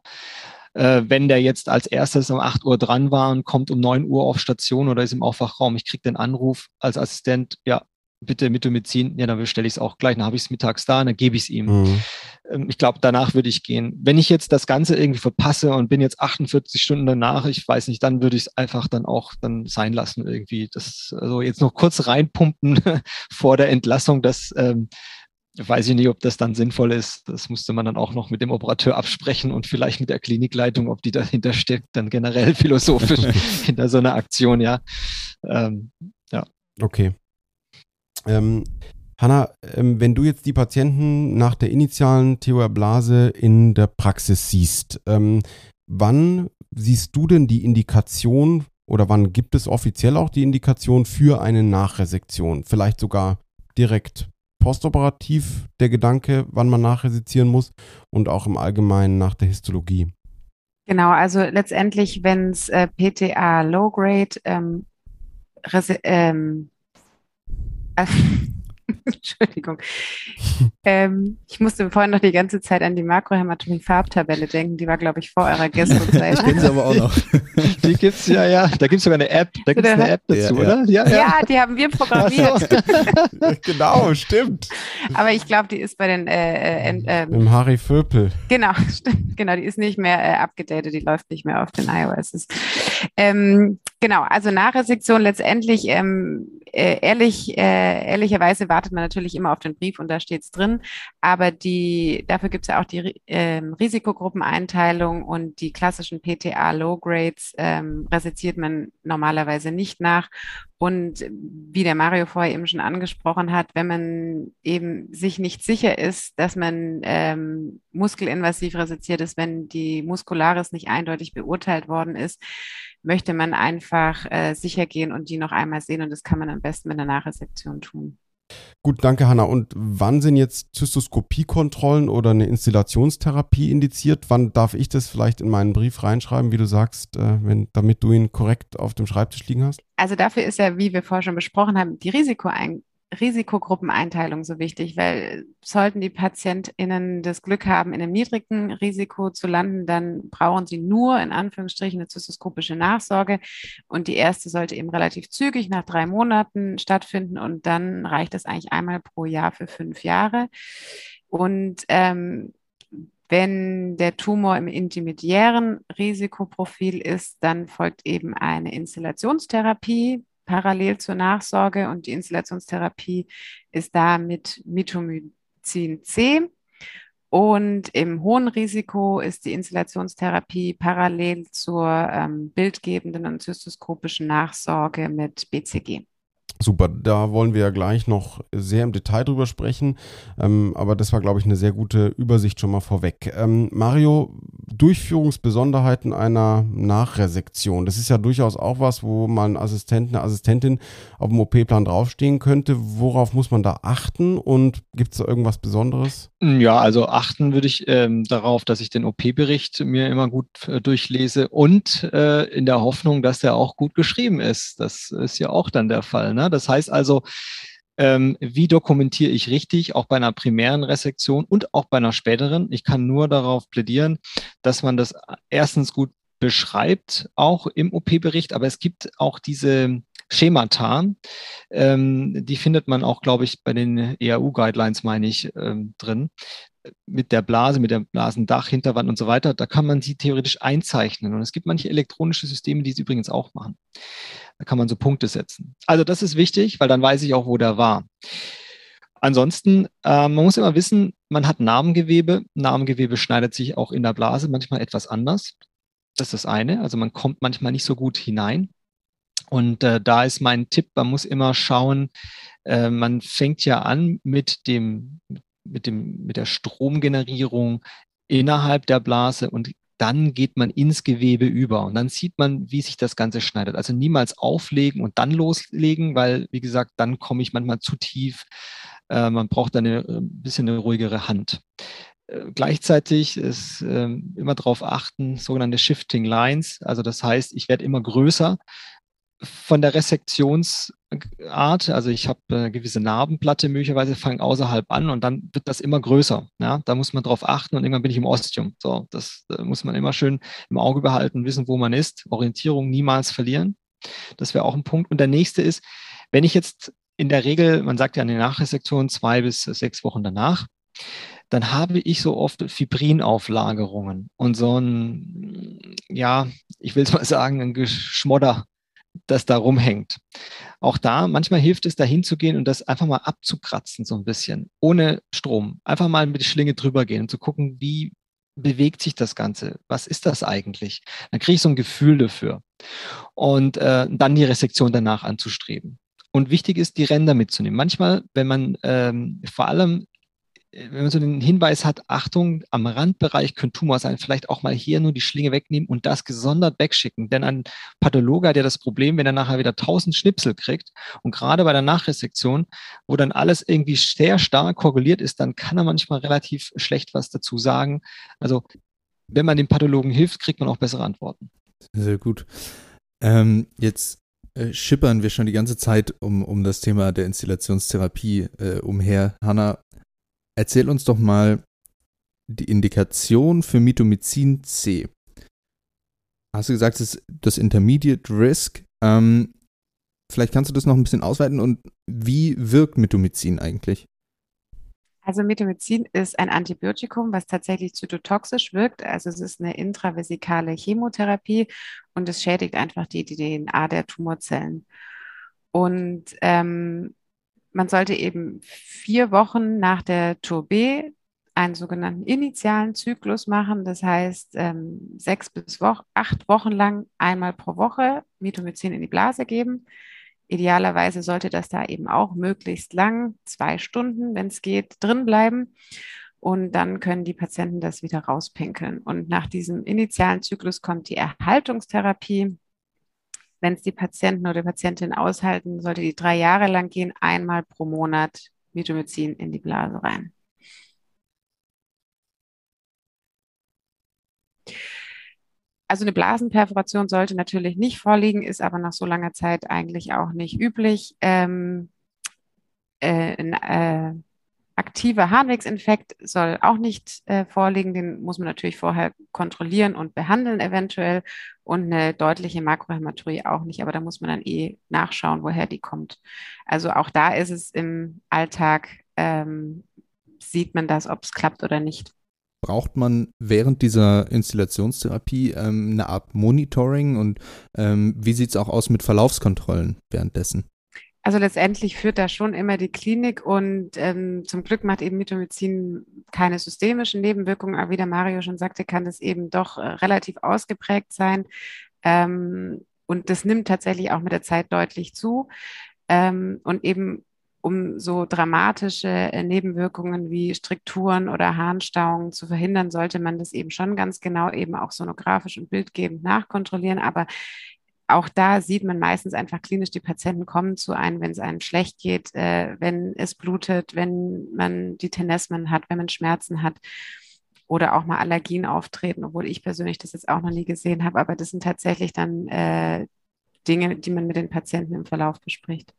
äh, wenn der jetzt als erstes um 8 Uhr dran war und kommt um 9 Uhr auf Station oder ist im Aufwachraum, ich kriege den Anruf als Assistent, ja, bitte Mitomycin, ja, dann bestelle ich es auch gleich, dann habe ich es mittags da, dann gebe ich es ihm. Mhm. Ähm, ich glaube, danach würde ich gehen. Wenn ich jetzt das Ganze irgendwie verpasse und bin jetzt 48 Stunden danach, ich weiß nicht, dann würde ich es einfach dann auch dann sein lassen irgendwie. Das, also jetzt noch kurz reinpumpen (laughs) vor der Entlassung, das ähm, weiß ich nicht, ob das dann sinnvoll ist. Das musste man dann auch noch mit dem Operateur absprechen und vielleicht mit der Klinikleitung, ob die dahinter steckt, dann generell philosophisch (laughs) hinter so einer Aktion, ja. Ähm, ja. Okay. Ähm, Hanna, ähm, wenn du jetzt die Patienten nach der initialen TOR-Blase in der Praxis siehst, ähm, wann siehst du denn die Indikation oder wann gibt es offiziell auch die Indikation für eine Nachresektion? Vielleicht sogar direkt postoperativ der Gedanke, wann man nachresizieren muss und auch im Allgemeinen nach der Histologie. Genau, also letztendlich, wenn es äh, PTA Low Grade ähm, ähm, äh, (laughs) Entschuldigung. Ähm, ich musste vorhin noch die ganze Zeit an die Makrohämatomie-Farbtabelle denken. Die war, glaube ich, vor eurer (laughs) Gästezeit. Kennen Sie aber auch noch. (laughs) Die gibt es ja, ja. Da gibt es sogar eine App. Da gibt es eine App dazu, ja, oder? Ja, ja. ja, die haben wir programmiert. (laughs) genau, stimmt. Aber ich glaube, die ist bei den. Äh, äh, äh, Im Harry Vöpel. Genau, (laughs) stimmt. Genau, die ist nicht mehr äh, abgedatet. Die läuft nicht mehr auf den iOS. Ähm, genau, also Nachresektion letztendlich. Ähm, äh, ehrlich, äh, ehrlicherweise wartet man natürlich immer auf den Brief und da steht es drin. Aber die, dafür gibt es ja auch die ähm, Risikogruppeneinteilung und die klassischen PTA Low Grades ähm, resiziert man normalerweise nicht nach. Und wie der Mario vorher eben schon angesprochen hat, wenn man eben sich nicht sicher ist, dass man ähm, muskelinvasiv resiziert ist, wenn die Muskularis nicht eindeutig beurteilt worden ist, möchte man einfach äh, sicher gehen und die noch einmal sehen. Und das kann man am besten mit einer Nachresektion tun. Gut, danke Hanna. Und wann sind jetzt Zystoskopiekontrollen oder eine Installationstherapie indiziert? Wann darf ich das vielleicht in meinen Brief reinschreiben, wie du sagst, äh, wenn, damit du ihn korrekt auf dem Schreibtisch liegen hast? Also dafür ist ja, wie wir vorher schon besprochen haben, die Risikoeinstellung Risikogruppeneinteilung so wichtig, weil sollten die PatientInnen das Glück haben, in einem niedrigen Risiko zu landen, dann brauchen sie nur in Anführungsstrichen eine zystoskopische Nachsorge. Und die erste sollte eben relativ zügig nach drei Monaten stattfinden und dann reicht das eigentlich einmal pro Jahr für fünf Jahre. Und ähm, wenn der Tumor im intermediären Risikoprofil ist, dann folgt eben eine Installationstherapie parallel zur Nachsorge und die Installationstherapie ist da mit Mitomycin C. Und im hohen Risiko ist die Installationstherapie parallel zur ähm, bildgebenden und zystoskopischen Nachsorge mit BCG. Super, da wollen wir ja gleich noch sehr im Detail drüber sprechen. Ähm, aber das war, glaube ich, eine sehr gute Übersicht schon mal vorweg. Ähm, Mario, Durchführungsbesonderheiten einer Nachresektion. Das ist ja durchaus auch was, wo man Assistent, eine Assistentin auf dem OP-Plan draufstehen könnte. Worauf muss man da achten und gibt es da irgendwas Besonderes? Ja, also achten würde ich ähm, darauf, dass ich den OP-Bericht mir immer gut äh, durchlese und äh, in der Hoffnung, dass der auch gut geschrieben ist. Das ist ja auch dann der Fall. Ne? Das heißt also, ähm, wie dokumentiere ich richtig, auch bei einer primären Resektion und auch bei einer späteren. Ich kann nur darauf plädieren, dass man das erstens gut beschreibt, auch im OP-Bericht, aber es gibt auch diese Schemata, ähm, die findet man auch, glaube ich, bei den EAU-Guidelines, meine ich, ähm, drin mit der Blase, mit dem Blasendach, Hinterwand und so weiter, da kann man sie theoretisch einzeichnen. Und es gibt manche elektronische Systeme, die es übrigens auch machen. Da kann man so Punkte setzen. Also das ist wichtig, weil dann weiß ich auch, wo der war. Ansonsten, äh, man muss immer wissen, man hat Narbengewebe. Narbengewebe schneidet sich auch in der Blase manchmal etwas anders. Das ist das eine. Also man kommt manchmal nicht so gut hinein. Und äh, da ist mein Tipp, man muss immer schauen, äh, man fängt ja an mit dem, mit dem, mit der Stromgenerierung innerhalb der Blase und dann geht man ins Gewebe über und dann sieht man, wie sich das Ganze schneidet. Also niemals auflegen und dann loslegen, weil, wie gesagt, dann komme ich manchmal zu tief. Äh, man braucht dann ein bisschen eine ruhigere Hand. Äh, gleichzeitig ist äh, immer darauf achten, sogenannte Shifting Lines. Also das heißt, ich werde immer größer von der Resektionsart, also ich habe eine gewisse Narbenplatte möglicherweise, fange außerhalb an und dann wird das immer größer. Ja, da muss man drauf achten und irgendwann bin ich im Ostium. So, das da muss man immer schön im Auge behalten, wissen, wo man ist. Orientierung niemals verlieren. Das wäre auch ein Punkt. Und der nächste ist, wenn ich jetzt in der Regel, man sagt ja an den Nachresektionen zwei bis sechs Wochen danach, dann habe ich so oft Fibrinauflagerungen und so ein, ja, ich will es mal sagen, ein Geschmodder das da rumhängt. Auch da, manchmal hilft es, da hinzugehen und das einfach mal abzukratzen, so ein bisschen, ohne Strom. Einfach mal mit der Schlinge drüber gehen und zu gucken, wie bewegt sich das Ganze? Was ist das eigentlich? Dann kriege ich so ein Gefühl dafür. Und äh, dann die Resektion danach anzustreben. Und wichtig ist, die Ränder mitzunehmen. Manchmal, wenn man ähm, vor allem wenn man so den Hinweis hat, Achtung, am Randbereich könnte Tumor sein, vielleicht auch mal hier nur die Schlinge wegnehmen und das gesondert wegschicken. Denn ein Pathologe hat ja das Problem, wenn er nachher wieder tausend Schnipsel kriegt und gerade bei der Nachresektion, wo dann alles irgendwie sehr stark korreliert ist, dann kann er manchmal relativ schlecht was dazu sagen. Also wenn man dem Pathologen hilft, kriegt man auch bessere Antworten. Sehr gut. Ähm, jetzt äh, schippern wir schon die ganze Zeit um, um das Thema der Installationstherapie äh, umher. Hanna, Erzähl uns doch mal die Indikation für Mitomycin C. Hast du gesagt, das ist das Intermediate Risk. Ähm, vielleicht kannst du das noch ein bisschen ausweiten und wie wirkt Mitomycin eigentlich? Also Mitomycin ist ein Antibiotikum, was tatsächlich zytotoxisch wirkt. Also es ist eine intravesikale Chemotherapie und es schädigt einfach die DNA der Tumorzellen. Und ähm, man sollte eben vier Wochen nach der Tour B einen sogenannten initialen Zyklus machen. Das heißt, ähm, sechs bis Woche, acht Wochen lang einmal pro Woche Mitomycin in die Blase geben. Idealerweise sollte das da eben auch möglichst lang, zwei Stunden, wenn es geht, drin bleiben. Und dann können die Patienten das wieder rauspinkeln. Und nach diesem initialen Zyklus kommt die Erhaltungstherapie wenn es die Patienten oder Patientin aushalten, sollte die drei Jahre lang gehen, einmal pro Monat Mitomycin in die Blase rein. Also eine Blasenperforation sollte natürlich nicht vorliegen, ist aber nach so langer Zeit eigentlich auch nicht üblich. Ähm, äh, äh, aktiver Harnwegsinfekt soll auch nicht äh, vorliegen. Den muss man natürlich vorher kontrollieren und behandeln eventuell. Und eine deutliche Makrohämaturie auch nicht. Aber da muss man dann eh nachschauen, woher die kommt. Also auch da ist es im Alltag, ähm, sieht man das, ob es klappt oder nicht. Braucht man während dieser Installationstherapie ähm, eine Art Monitoring und ähm, wie sieht es auch aus mit Verlaufskontrollen währenddessen? Also letztendlich führt da schon immer die Klinik und ähm, zum Glück macht eben Mitomycin keine systemischen Nebenwirkungen, aber wie der Mario schon sagte, kann das eben doch äh, relativ ausgeprägt sein. Ähm, und das nimmt tatsächlich auch mit der Zeit deutlich zu. Ähm, und eben um so dramatische äh, Nebenwirkungen wie Strukturen oder Harnstauungen zu verhindern, sollte man das eben schon ganz genau eben auch sonografisch und bildgebend nachkontrollieren. Aber auch da sieht man meistens einfach klinisch, die Patienten kommen zu einem, wenn es einem schlecht geht, äh, wenn es blutet, wenn man die Tenesmen hat, wenn man Schmerzen hat oder auch mal Allergien auftreten, obwohl ich persönlich das jetzt auch noch nie gesehen habe. Aber das sind tatsächlich dann äh, Dinge, die man mit den Patienten im Verlauf bespricht.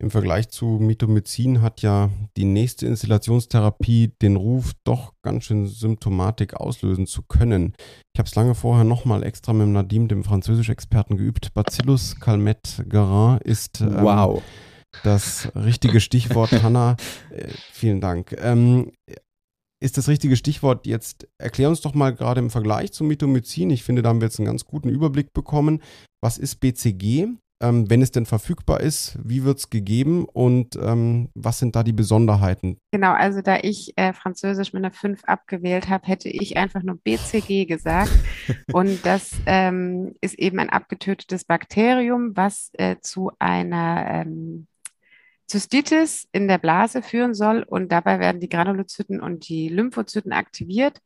Im Vergleich zu Mitomycin hat ja die nächste Installationstherapie den Ruf, doch ganz schön Symptomatik auslösen zu können. Ich habe es lange vorher nochmal extra mit Nadim, dem Französisch-Experten, geübt. Bacillus calmette garin ist ähm, wow. das richtige Stichwort. (laughs) Hanna, äh, vielen Dank. Ähm, ist das richtige Stichwort jetzt? Erklär uns doch mal gerade im Vergleich zu Mitomycin. Ich finde, da haben wir jetzt einen ganz guten Überblick bekommen. Was ist BCG Ähm, wenn es denn verfügbar ist, wie wird es gegeben und ähm, was sind da die Besonderheiten? Genau, also da ich äh, Französisch mit einer 5 abgewählt habe, hätte ich einfach nur BCG gesagt. (laughs) und das ähm, ist eben ein abgetötetes Bakterium, was äh, zu einer ähm, Zystitis in der Blase führen soll. Und dabei werden die Granulozyten und die Lymphozyten aktiviert.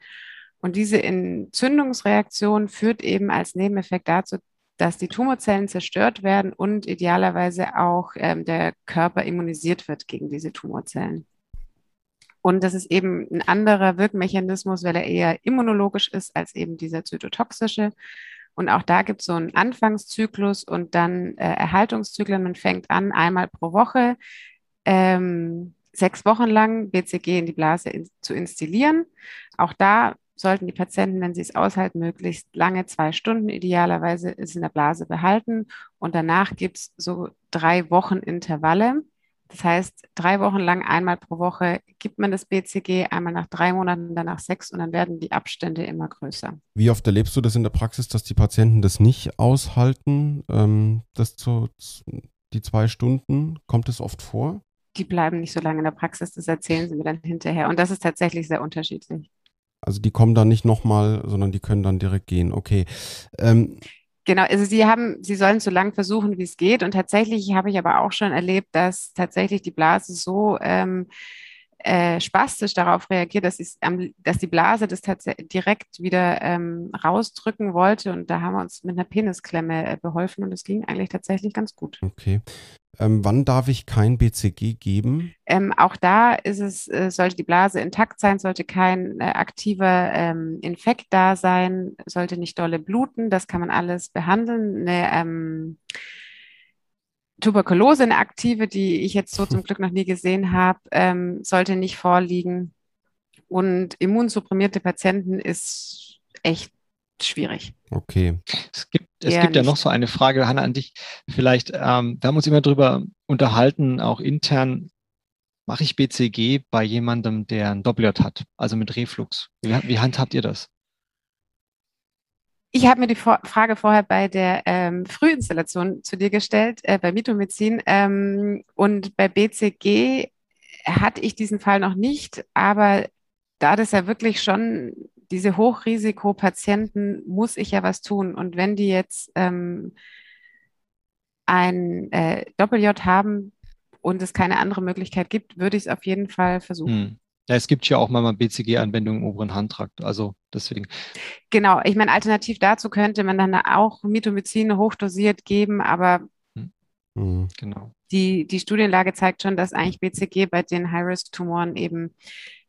Und diese Entzündungsreaktion führt eben als Nebeneffekt dazu, dass die Tumorzellen zerstört werden und idealerweise auch ähm, der Körper immunisiert wird gegen diese Tumorzellen. Und das ist eben ein anderer Wirkmechanismus, weil er eher immunologisch ist als eben dieser zytotoxische. Und auch da gibt es so einen Anfangszyklus und dann äh, Erhaltungszyklen. Man fängt an, einmal pro Woche ähm, sechs Wochen lang BCG in die Blase in, zu installieren. Auch da sollten die Patienten, wenn sie es aushalten, möglichst lange, zwei Stunden idealerweise es in der Blase behalten. Und danach gibt es so drei Wochen Intervalle. Das heißt, drei Wochen lang einmal pro Woche gibt man das BCG, einmal nach drei Monaten, danach sechs und dann werden die Abstände immer größer. Wie oft erlebst du das in der Praxis, dass die Patienten das nicht aushalten, ähm, das zu, die zwei Stunden? Kommt es oft vor? Die bleiben nicht so lange in der Praxis, das erzählen sie mir dann hinterher. Und das ist tatsächlich sehr unterschiedlich. Also die kommen dann nicht nochmal, sondern die können dann direkt gehen. Okay. Ähm, Genau, also sie haben, sie sollen so lange versuchen, wie es geht. Und tatsächlich habe ich aber auch schon erlebt, dass tatsächlich die Blase so ähm, äh, spastisch darauf reagiert, dass, dass die Blase das tatsächlich direkt wieder ähm, rausdrücken wollte. Und da haben wir uns mit einer Penisklemme äh, beholfen und es ging eigentlich tatsächlich ganz gut. Okay. Ähm, wann darf ich kein BCG geben? Ähm, auch da ist es, äh, sollte die Blase intakt sein, sollte kein äh, aktiver ähm, Infekt da sein, sollte nicht dolle bluten, das kann man alles behandeln. Eine ähm, Tuberkulose, eine aktive, die ich jetzt so zum (laughs) Glück noch nie gesehen habe, ähm, sollte nicht vorliegen. Und immunsupprimierte Patienten ist echt schwierig. Okay. Es gibt, es gibt ja noch so eine Frage, Hanna, an dich. Vielleicht, ähm, wir haben uns immer darüber unterhalten, auch intern, mache ich BCG bei jemandem, der ein Doppelj hat, also mit Reflux? Wie, wie handhabt ihr das? Ich habe mir die Frage vorher bei der ähm, Frühinstallation zu dir gestellt, äh, bei Mitomycin. Ähm, und bei BCG hatte ich diesen Fall noch nicht, aber da das ja wirklich schon diese Hochrisikopatienten muss ich ja was tun. Und wenn die jetzt ähm, ein äh, Doppel-J haben und es keine andere Möglichkeit gibt, würde ich es auf jeden Fall versuchen. Hm. Ja, es gibt ja auch mal BCG-Anwendungen im oberen Handtrakt, also deswegen. Genau, ich meine, alternativ dazu könnte man dann auch Mitomycin hochdosiert geben, aber mhm. genau. die, die Studienlage zeigt schon, dass eigentlich BCG bei den High-Risk-Tumoren eben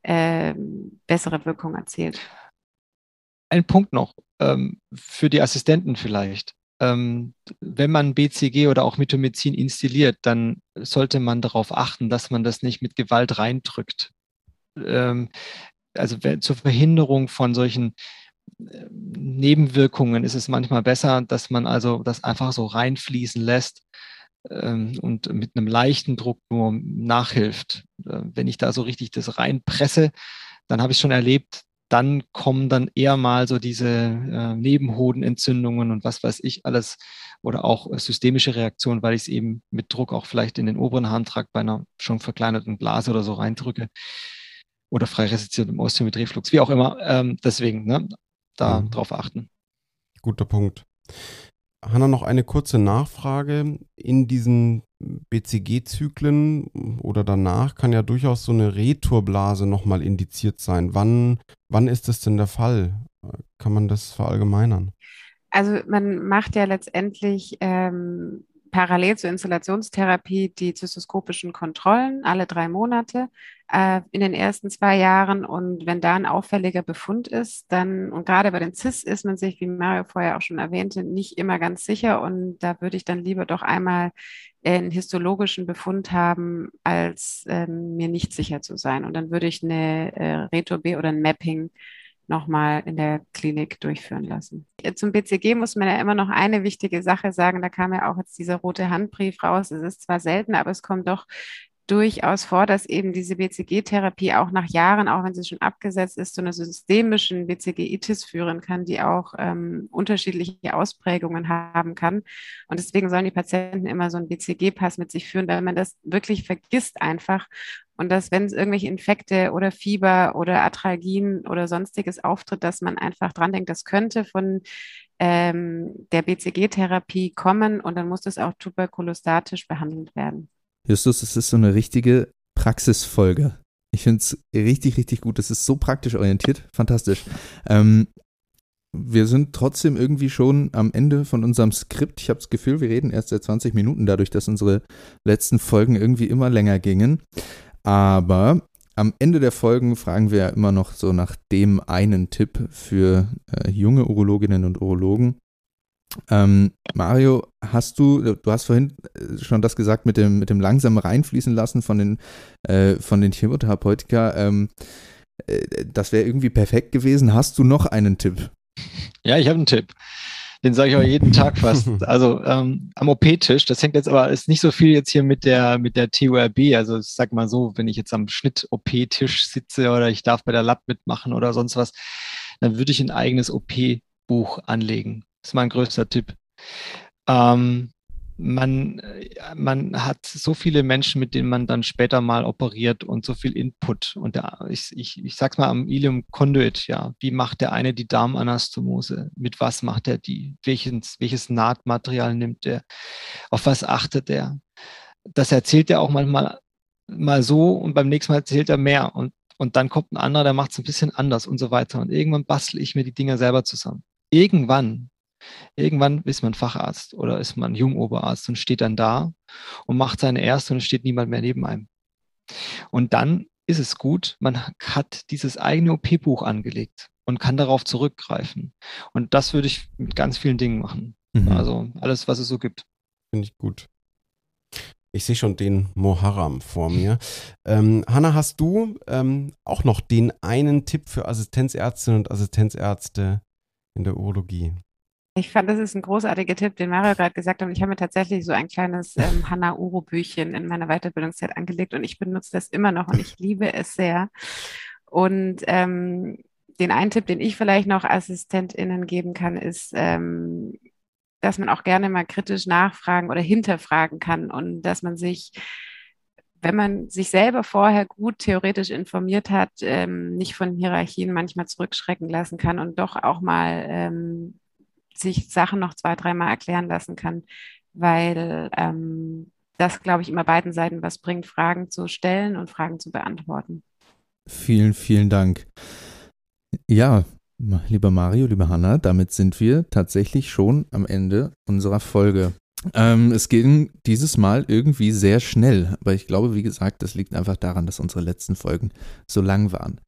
äh, bessere Wirkung erzielt ein Punkt noch ähm, für die Assistenten vielleicht. Ähm, wenn man BCG oder auch Mitomycin installiert, dann sollte man darauf achten, dass man das nicht mit Gewalt reindrückt. Ähm, also zur Verhinderung von solchen äh, Nebenwirkungen ist es manchmal besser, dass man also das einfach so reinfließen lässt ähm, und mit einem leichten Druck nur nachhilft. Äh, wenn ich da so richtig das reinpresse, dann habe ich schon erlebt, dann kommen dann eher mal so diese äh, Nebenhodenentzündungen und was weiß ich alles oder auch äh, systemische Reaktionen, weil ich es eben mit Druck auch vielleicht in den oberen Harntrakt bei einer schon verkleinerten Blase oder so reindrücke oder frei resistiertem Reflux, wie auch immer. Ähm, deswegen, ne, da mhm. drauf achten. Guter Punkt. Hanna, noch eine kurze Nachfrage. In diesen BCG-Zyklen oder danach kann ja durchaus so eine Returblase nochmal indiziert sein. Wann, wann ist das denn der Fall? Kann man das verallgemeinern? Also man macht ja letztendlich ähm, parallel zur Installationstherapie die zystoskopischen Kontrollen alle drei Monate äh, in den ersten zwei Jahren. Und wenn da ein auffälliger Befund ist, dann, und gerade bei den CIS ist man sich, wie Mario vorher auch schon erwähnte, nicht immer ganz sicher. Und da würde ich dann lieber doch einmal einen histologischen Befund haben, als ähm, mir nicht sicher zu sein. Und dann würde ich eine äh, Reto B oder ein Mapping nochmal in der Klinik durchführen lassen. Zum BCG muss man ja immer noch eine wichtige Sache sagen. Da kam ja auch jetzt dieser rote Handbrief raus. Es ist zwar selten, aber es kommt doch durchaus vor, dass eben diese BCG-Therapie auch nach Jahren, auch wenn sie schon abgesetzt ist, zu einer systemischen BCG-Itis führen kann, die auch ähm, unterschiedliche Ausprägungen haben kann. Und deswegen sollen die Patienten immer so einen BCG-Pass mit sich führen, weil man das wirklich vergisst einfach. Und dass, wenn es irgendwelche Infekte oder Fieber oder Arthralgien oder sonstiges auftritt, dass man einfach dran denkt, das könnte von ähm, der BCG-Therapie kommen und dann muss das auch tuberkulostatisch behandelt werden. Justus, es ist so eine richtige Praxisfolge. Ich finde es richtig, richtig gut. Es ist so praktisch orientiert. Fantastisch. Ähm, wir sind trotzdem irgendwie schon am Ende von unserem Skript. Ich habe das Gefühl, wir reden erst seit 20 Minuten, dadurch, dass unsere letzten Folgen irgendwie immer länger gingen. Aber am Ende der Folgen fragen wir ja immer noch so nach dem einen Tipp für äh, junge Urologinnen und Urologen. Ähm, Mario, hast du, du hast vorhin äh, schon das gesagt mit dem, mit dem langsamen Reinfließen lassen von den, äh, von den Chemotherapeutika. Ähm, äh, das wäre irgendwie perfekt gewesen. Hast du noch einen Tipp? Ja, ich habe einen Tipp. Den sage ich auch jeden Tag fast. (laughs) Also ähm, am OP-Tisch, das hängt jetzt aber, ist nicht so viel jetzt hier mit der, mit der TURB. Also ich sag mal so, wenn ich jetzt am Schnitt-OP-Tisch sitze oder ich darf bei der Lab mitmachen oder sonst was, dann würde ich ein eigenes OP-Buch anlegen. Ist mein größter Tipp. Ähm, man, man hat so viele Menschen, mit denen man dann später mal operiert und so viel Input. Und der, ich, ich, ich sag's mal am Ilium Conduit, ja. Wie macht der eine die Darmanastomose? Mit was macht er die? Welches, welches Nahtmaterial nimmt er? Auf was achtet er? Das erzählt er auch manchmal mal so und beim nächsten Mal erzählt er mehr. Und, und dann kommt ein anderer, der macht es ein bisschen anders und so weiter. Und irgendwann bastel ich mir die Dinger selber zusammen. Irgendwann Irgendwann ist man Facharzt oder ist man Jungoberarzt und steht dann da und macht seine erste und es steht niemand mehr neben einem. Und dann ist es gut, man hat dieses eigene OP-Buch angelegt und kann darauf zurückgreifen. Und das würde ich mit ganz vielen Dingen machen. Mhm. Also alles, was es so gibt. Finde ich gut. Ich sehe schon den Moharam vor mir. Ähm, Hanna, hast du ähm, auch noch den einen Tipp für Assistenzärztinnen und Assistenzärzte in der Urologie? Ich fand, das ist ein großartiger Tipp, den Mario gerade gesagt hat. Und ich habe mir tatsächlich so ein kleines ähm, Hanna-Uro-Büchchen in meiner Weiterbildungszeit angelegt und ich benutze das immer noch und ich liebe es sehr. Und ähm, den einen Tipp, den ich vielleicht noch AssistentInnen geben kann, ist, ähm, dass man auch gerne mal kritisch nachfragen oder hinterfragen kann und dass man sich wenn man sich selber vorher gut theoretisch informiert hat, ähm, nicht von Hierarchien manchmal zurückschrecken lassen kann und doch auch mal ähm, sich Sachen noch zwei, dreimal erklären lassen kann, weil ähm, das, glaube ich, immer beiden Seiten was bringt, Fragen zu stellen und Fragen zu beantworten. Vielen, vielen Dank. Ja, lieber Mario, lieber Hanna, damit sind wir tatsächlich schon am Ende unserer Folge. Ähm, es ging dieses Mal irgendwie sehr schnell, aber ich glaube, wie gesagt, das liegt einfach daran, dass unsere letzten Folgen so lang waren.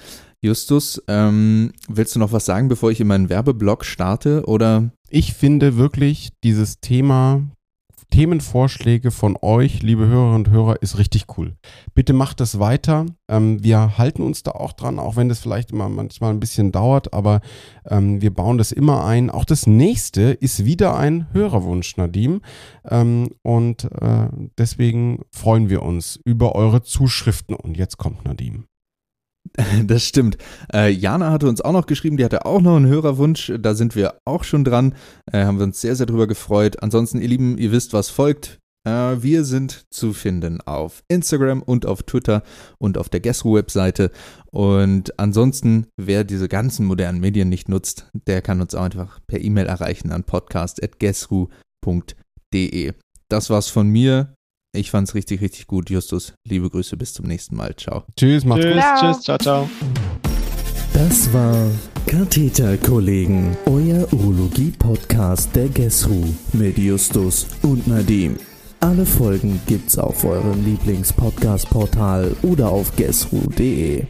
Justus, ähm, willst du noch was sagen, bevor ich in meinen Werbeblock starte? Oder? Ich finde wirklich dieses Thema Themenvorschläge von euch, liebe Hörerinnen und Hörer, ist richtig cool. Bitte macht das weiter. Ähm, wir halten uns da auch dran, auch wenn das vielleicht immer manchmal ein bisschen dauert, aber ähm, wir bauen das immer ein. Auch das nächste ist wieder ein Hörerwunsch, Nadim. Ähm, und äh, deswegen freuen wir uns über eure Zuschriften. Und jetzt kommt Nadim. (laughs) Das stimmt. Äh, Jana hatte uns auch noch geschrieben, die hatte auch noch einen Hörerwunsch. Da sind wir auch schon dran. Äh, haben wir uns sehr, sehr drüber gefreut. Ansonsten, ihr Lieben, ihr wisst, was folgt. Äh, wir sind zu finden auf Instagram und auf Twitter und auf der Guessru-Webseite. Und ansonsten, wer diese ganzen modernen Medien nicht nutzt, der kann uns auch einfach per E-Mail erreichen an podcast.guessru.de. Das war's von mir. Ich fand's richtig, richtig gut, Justus. Liebe Grüße, bis zum nächsten Mal. Ciao. Tschüss, macht's Tschüss, gut. tschüss, ciao, ciao. Das war Katheterkollegen, euer Urologie-Podcast der GESRU mit Justus und Nadim. Alle Folgen gibt's auf eurem Lieblings-Podcast-Portal oder auf gesru.de.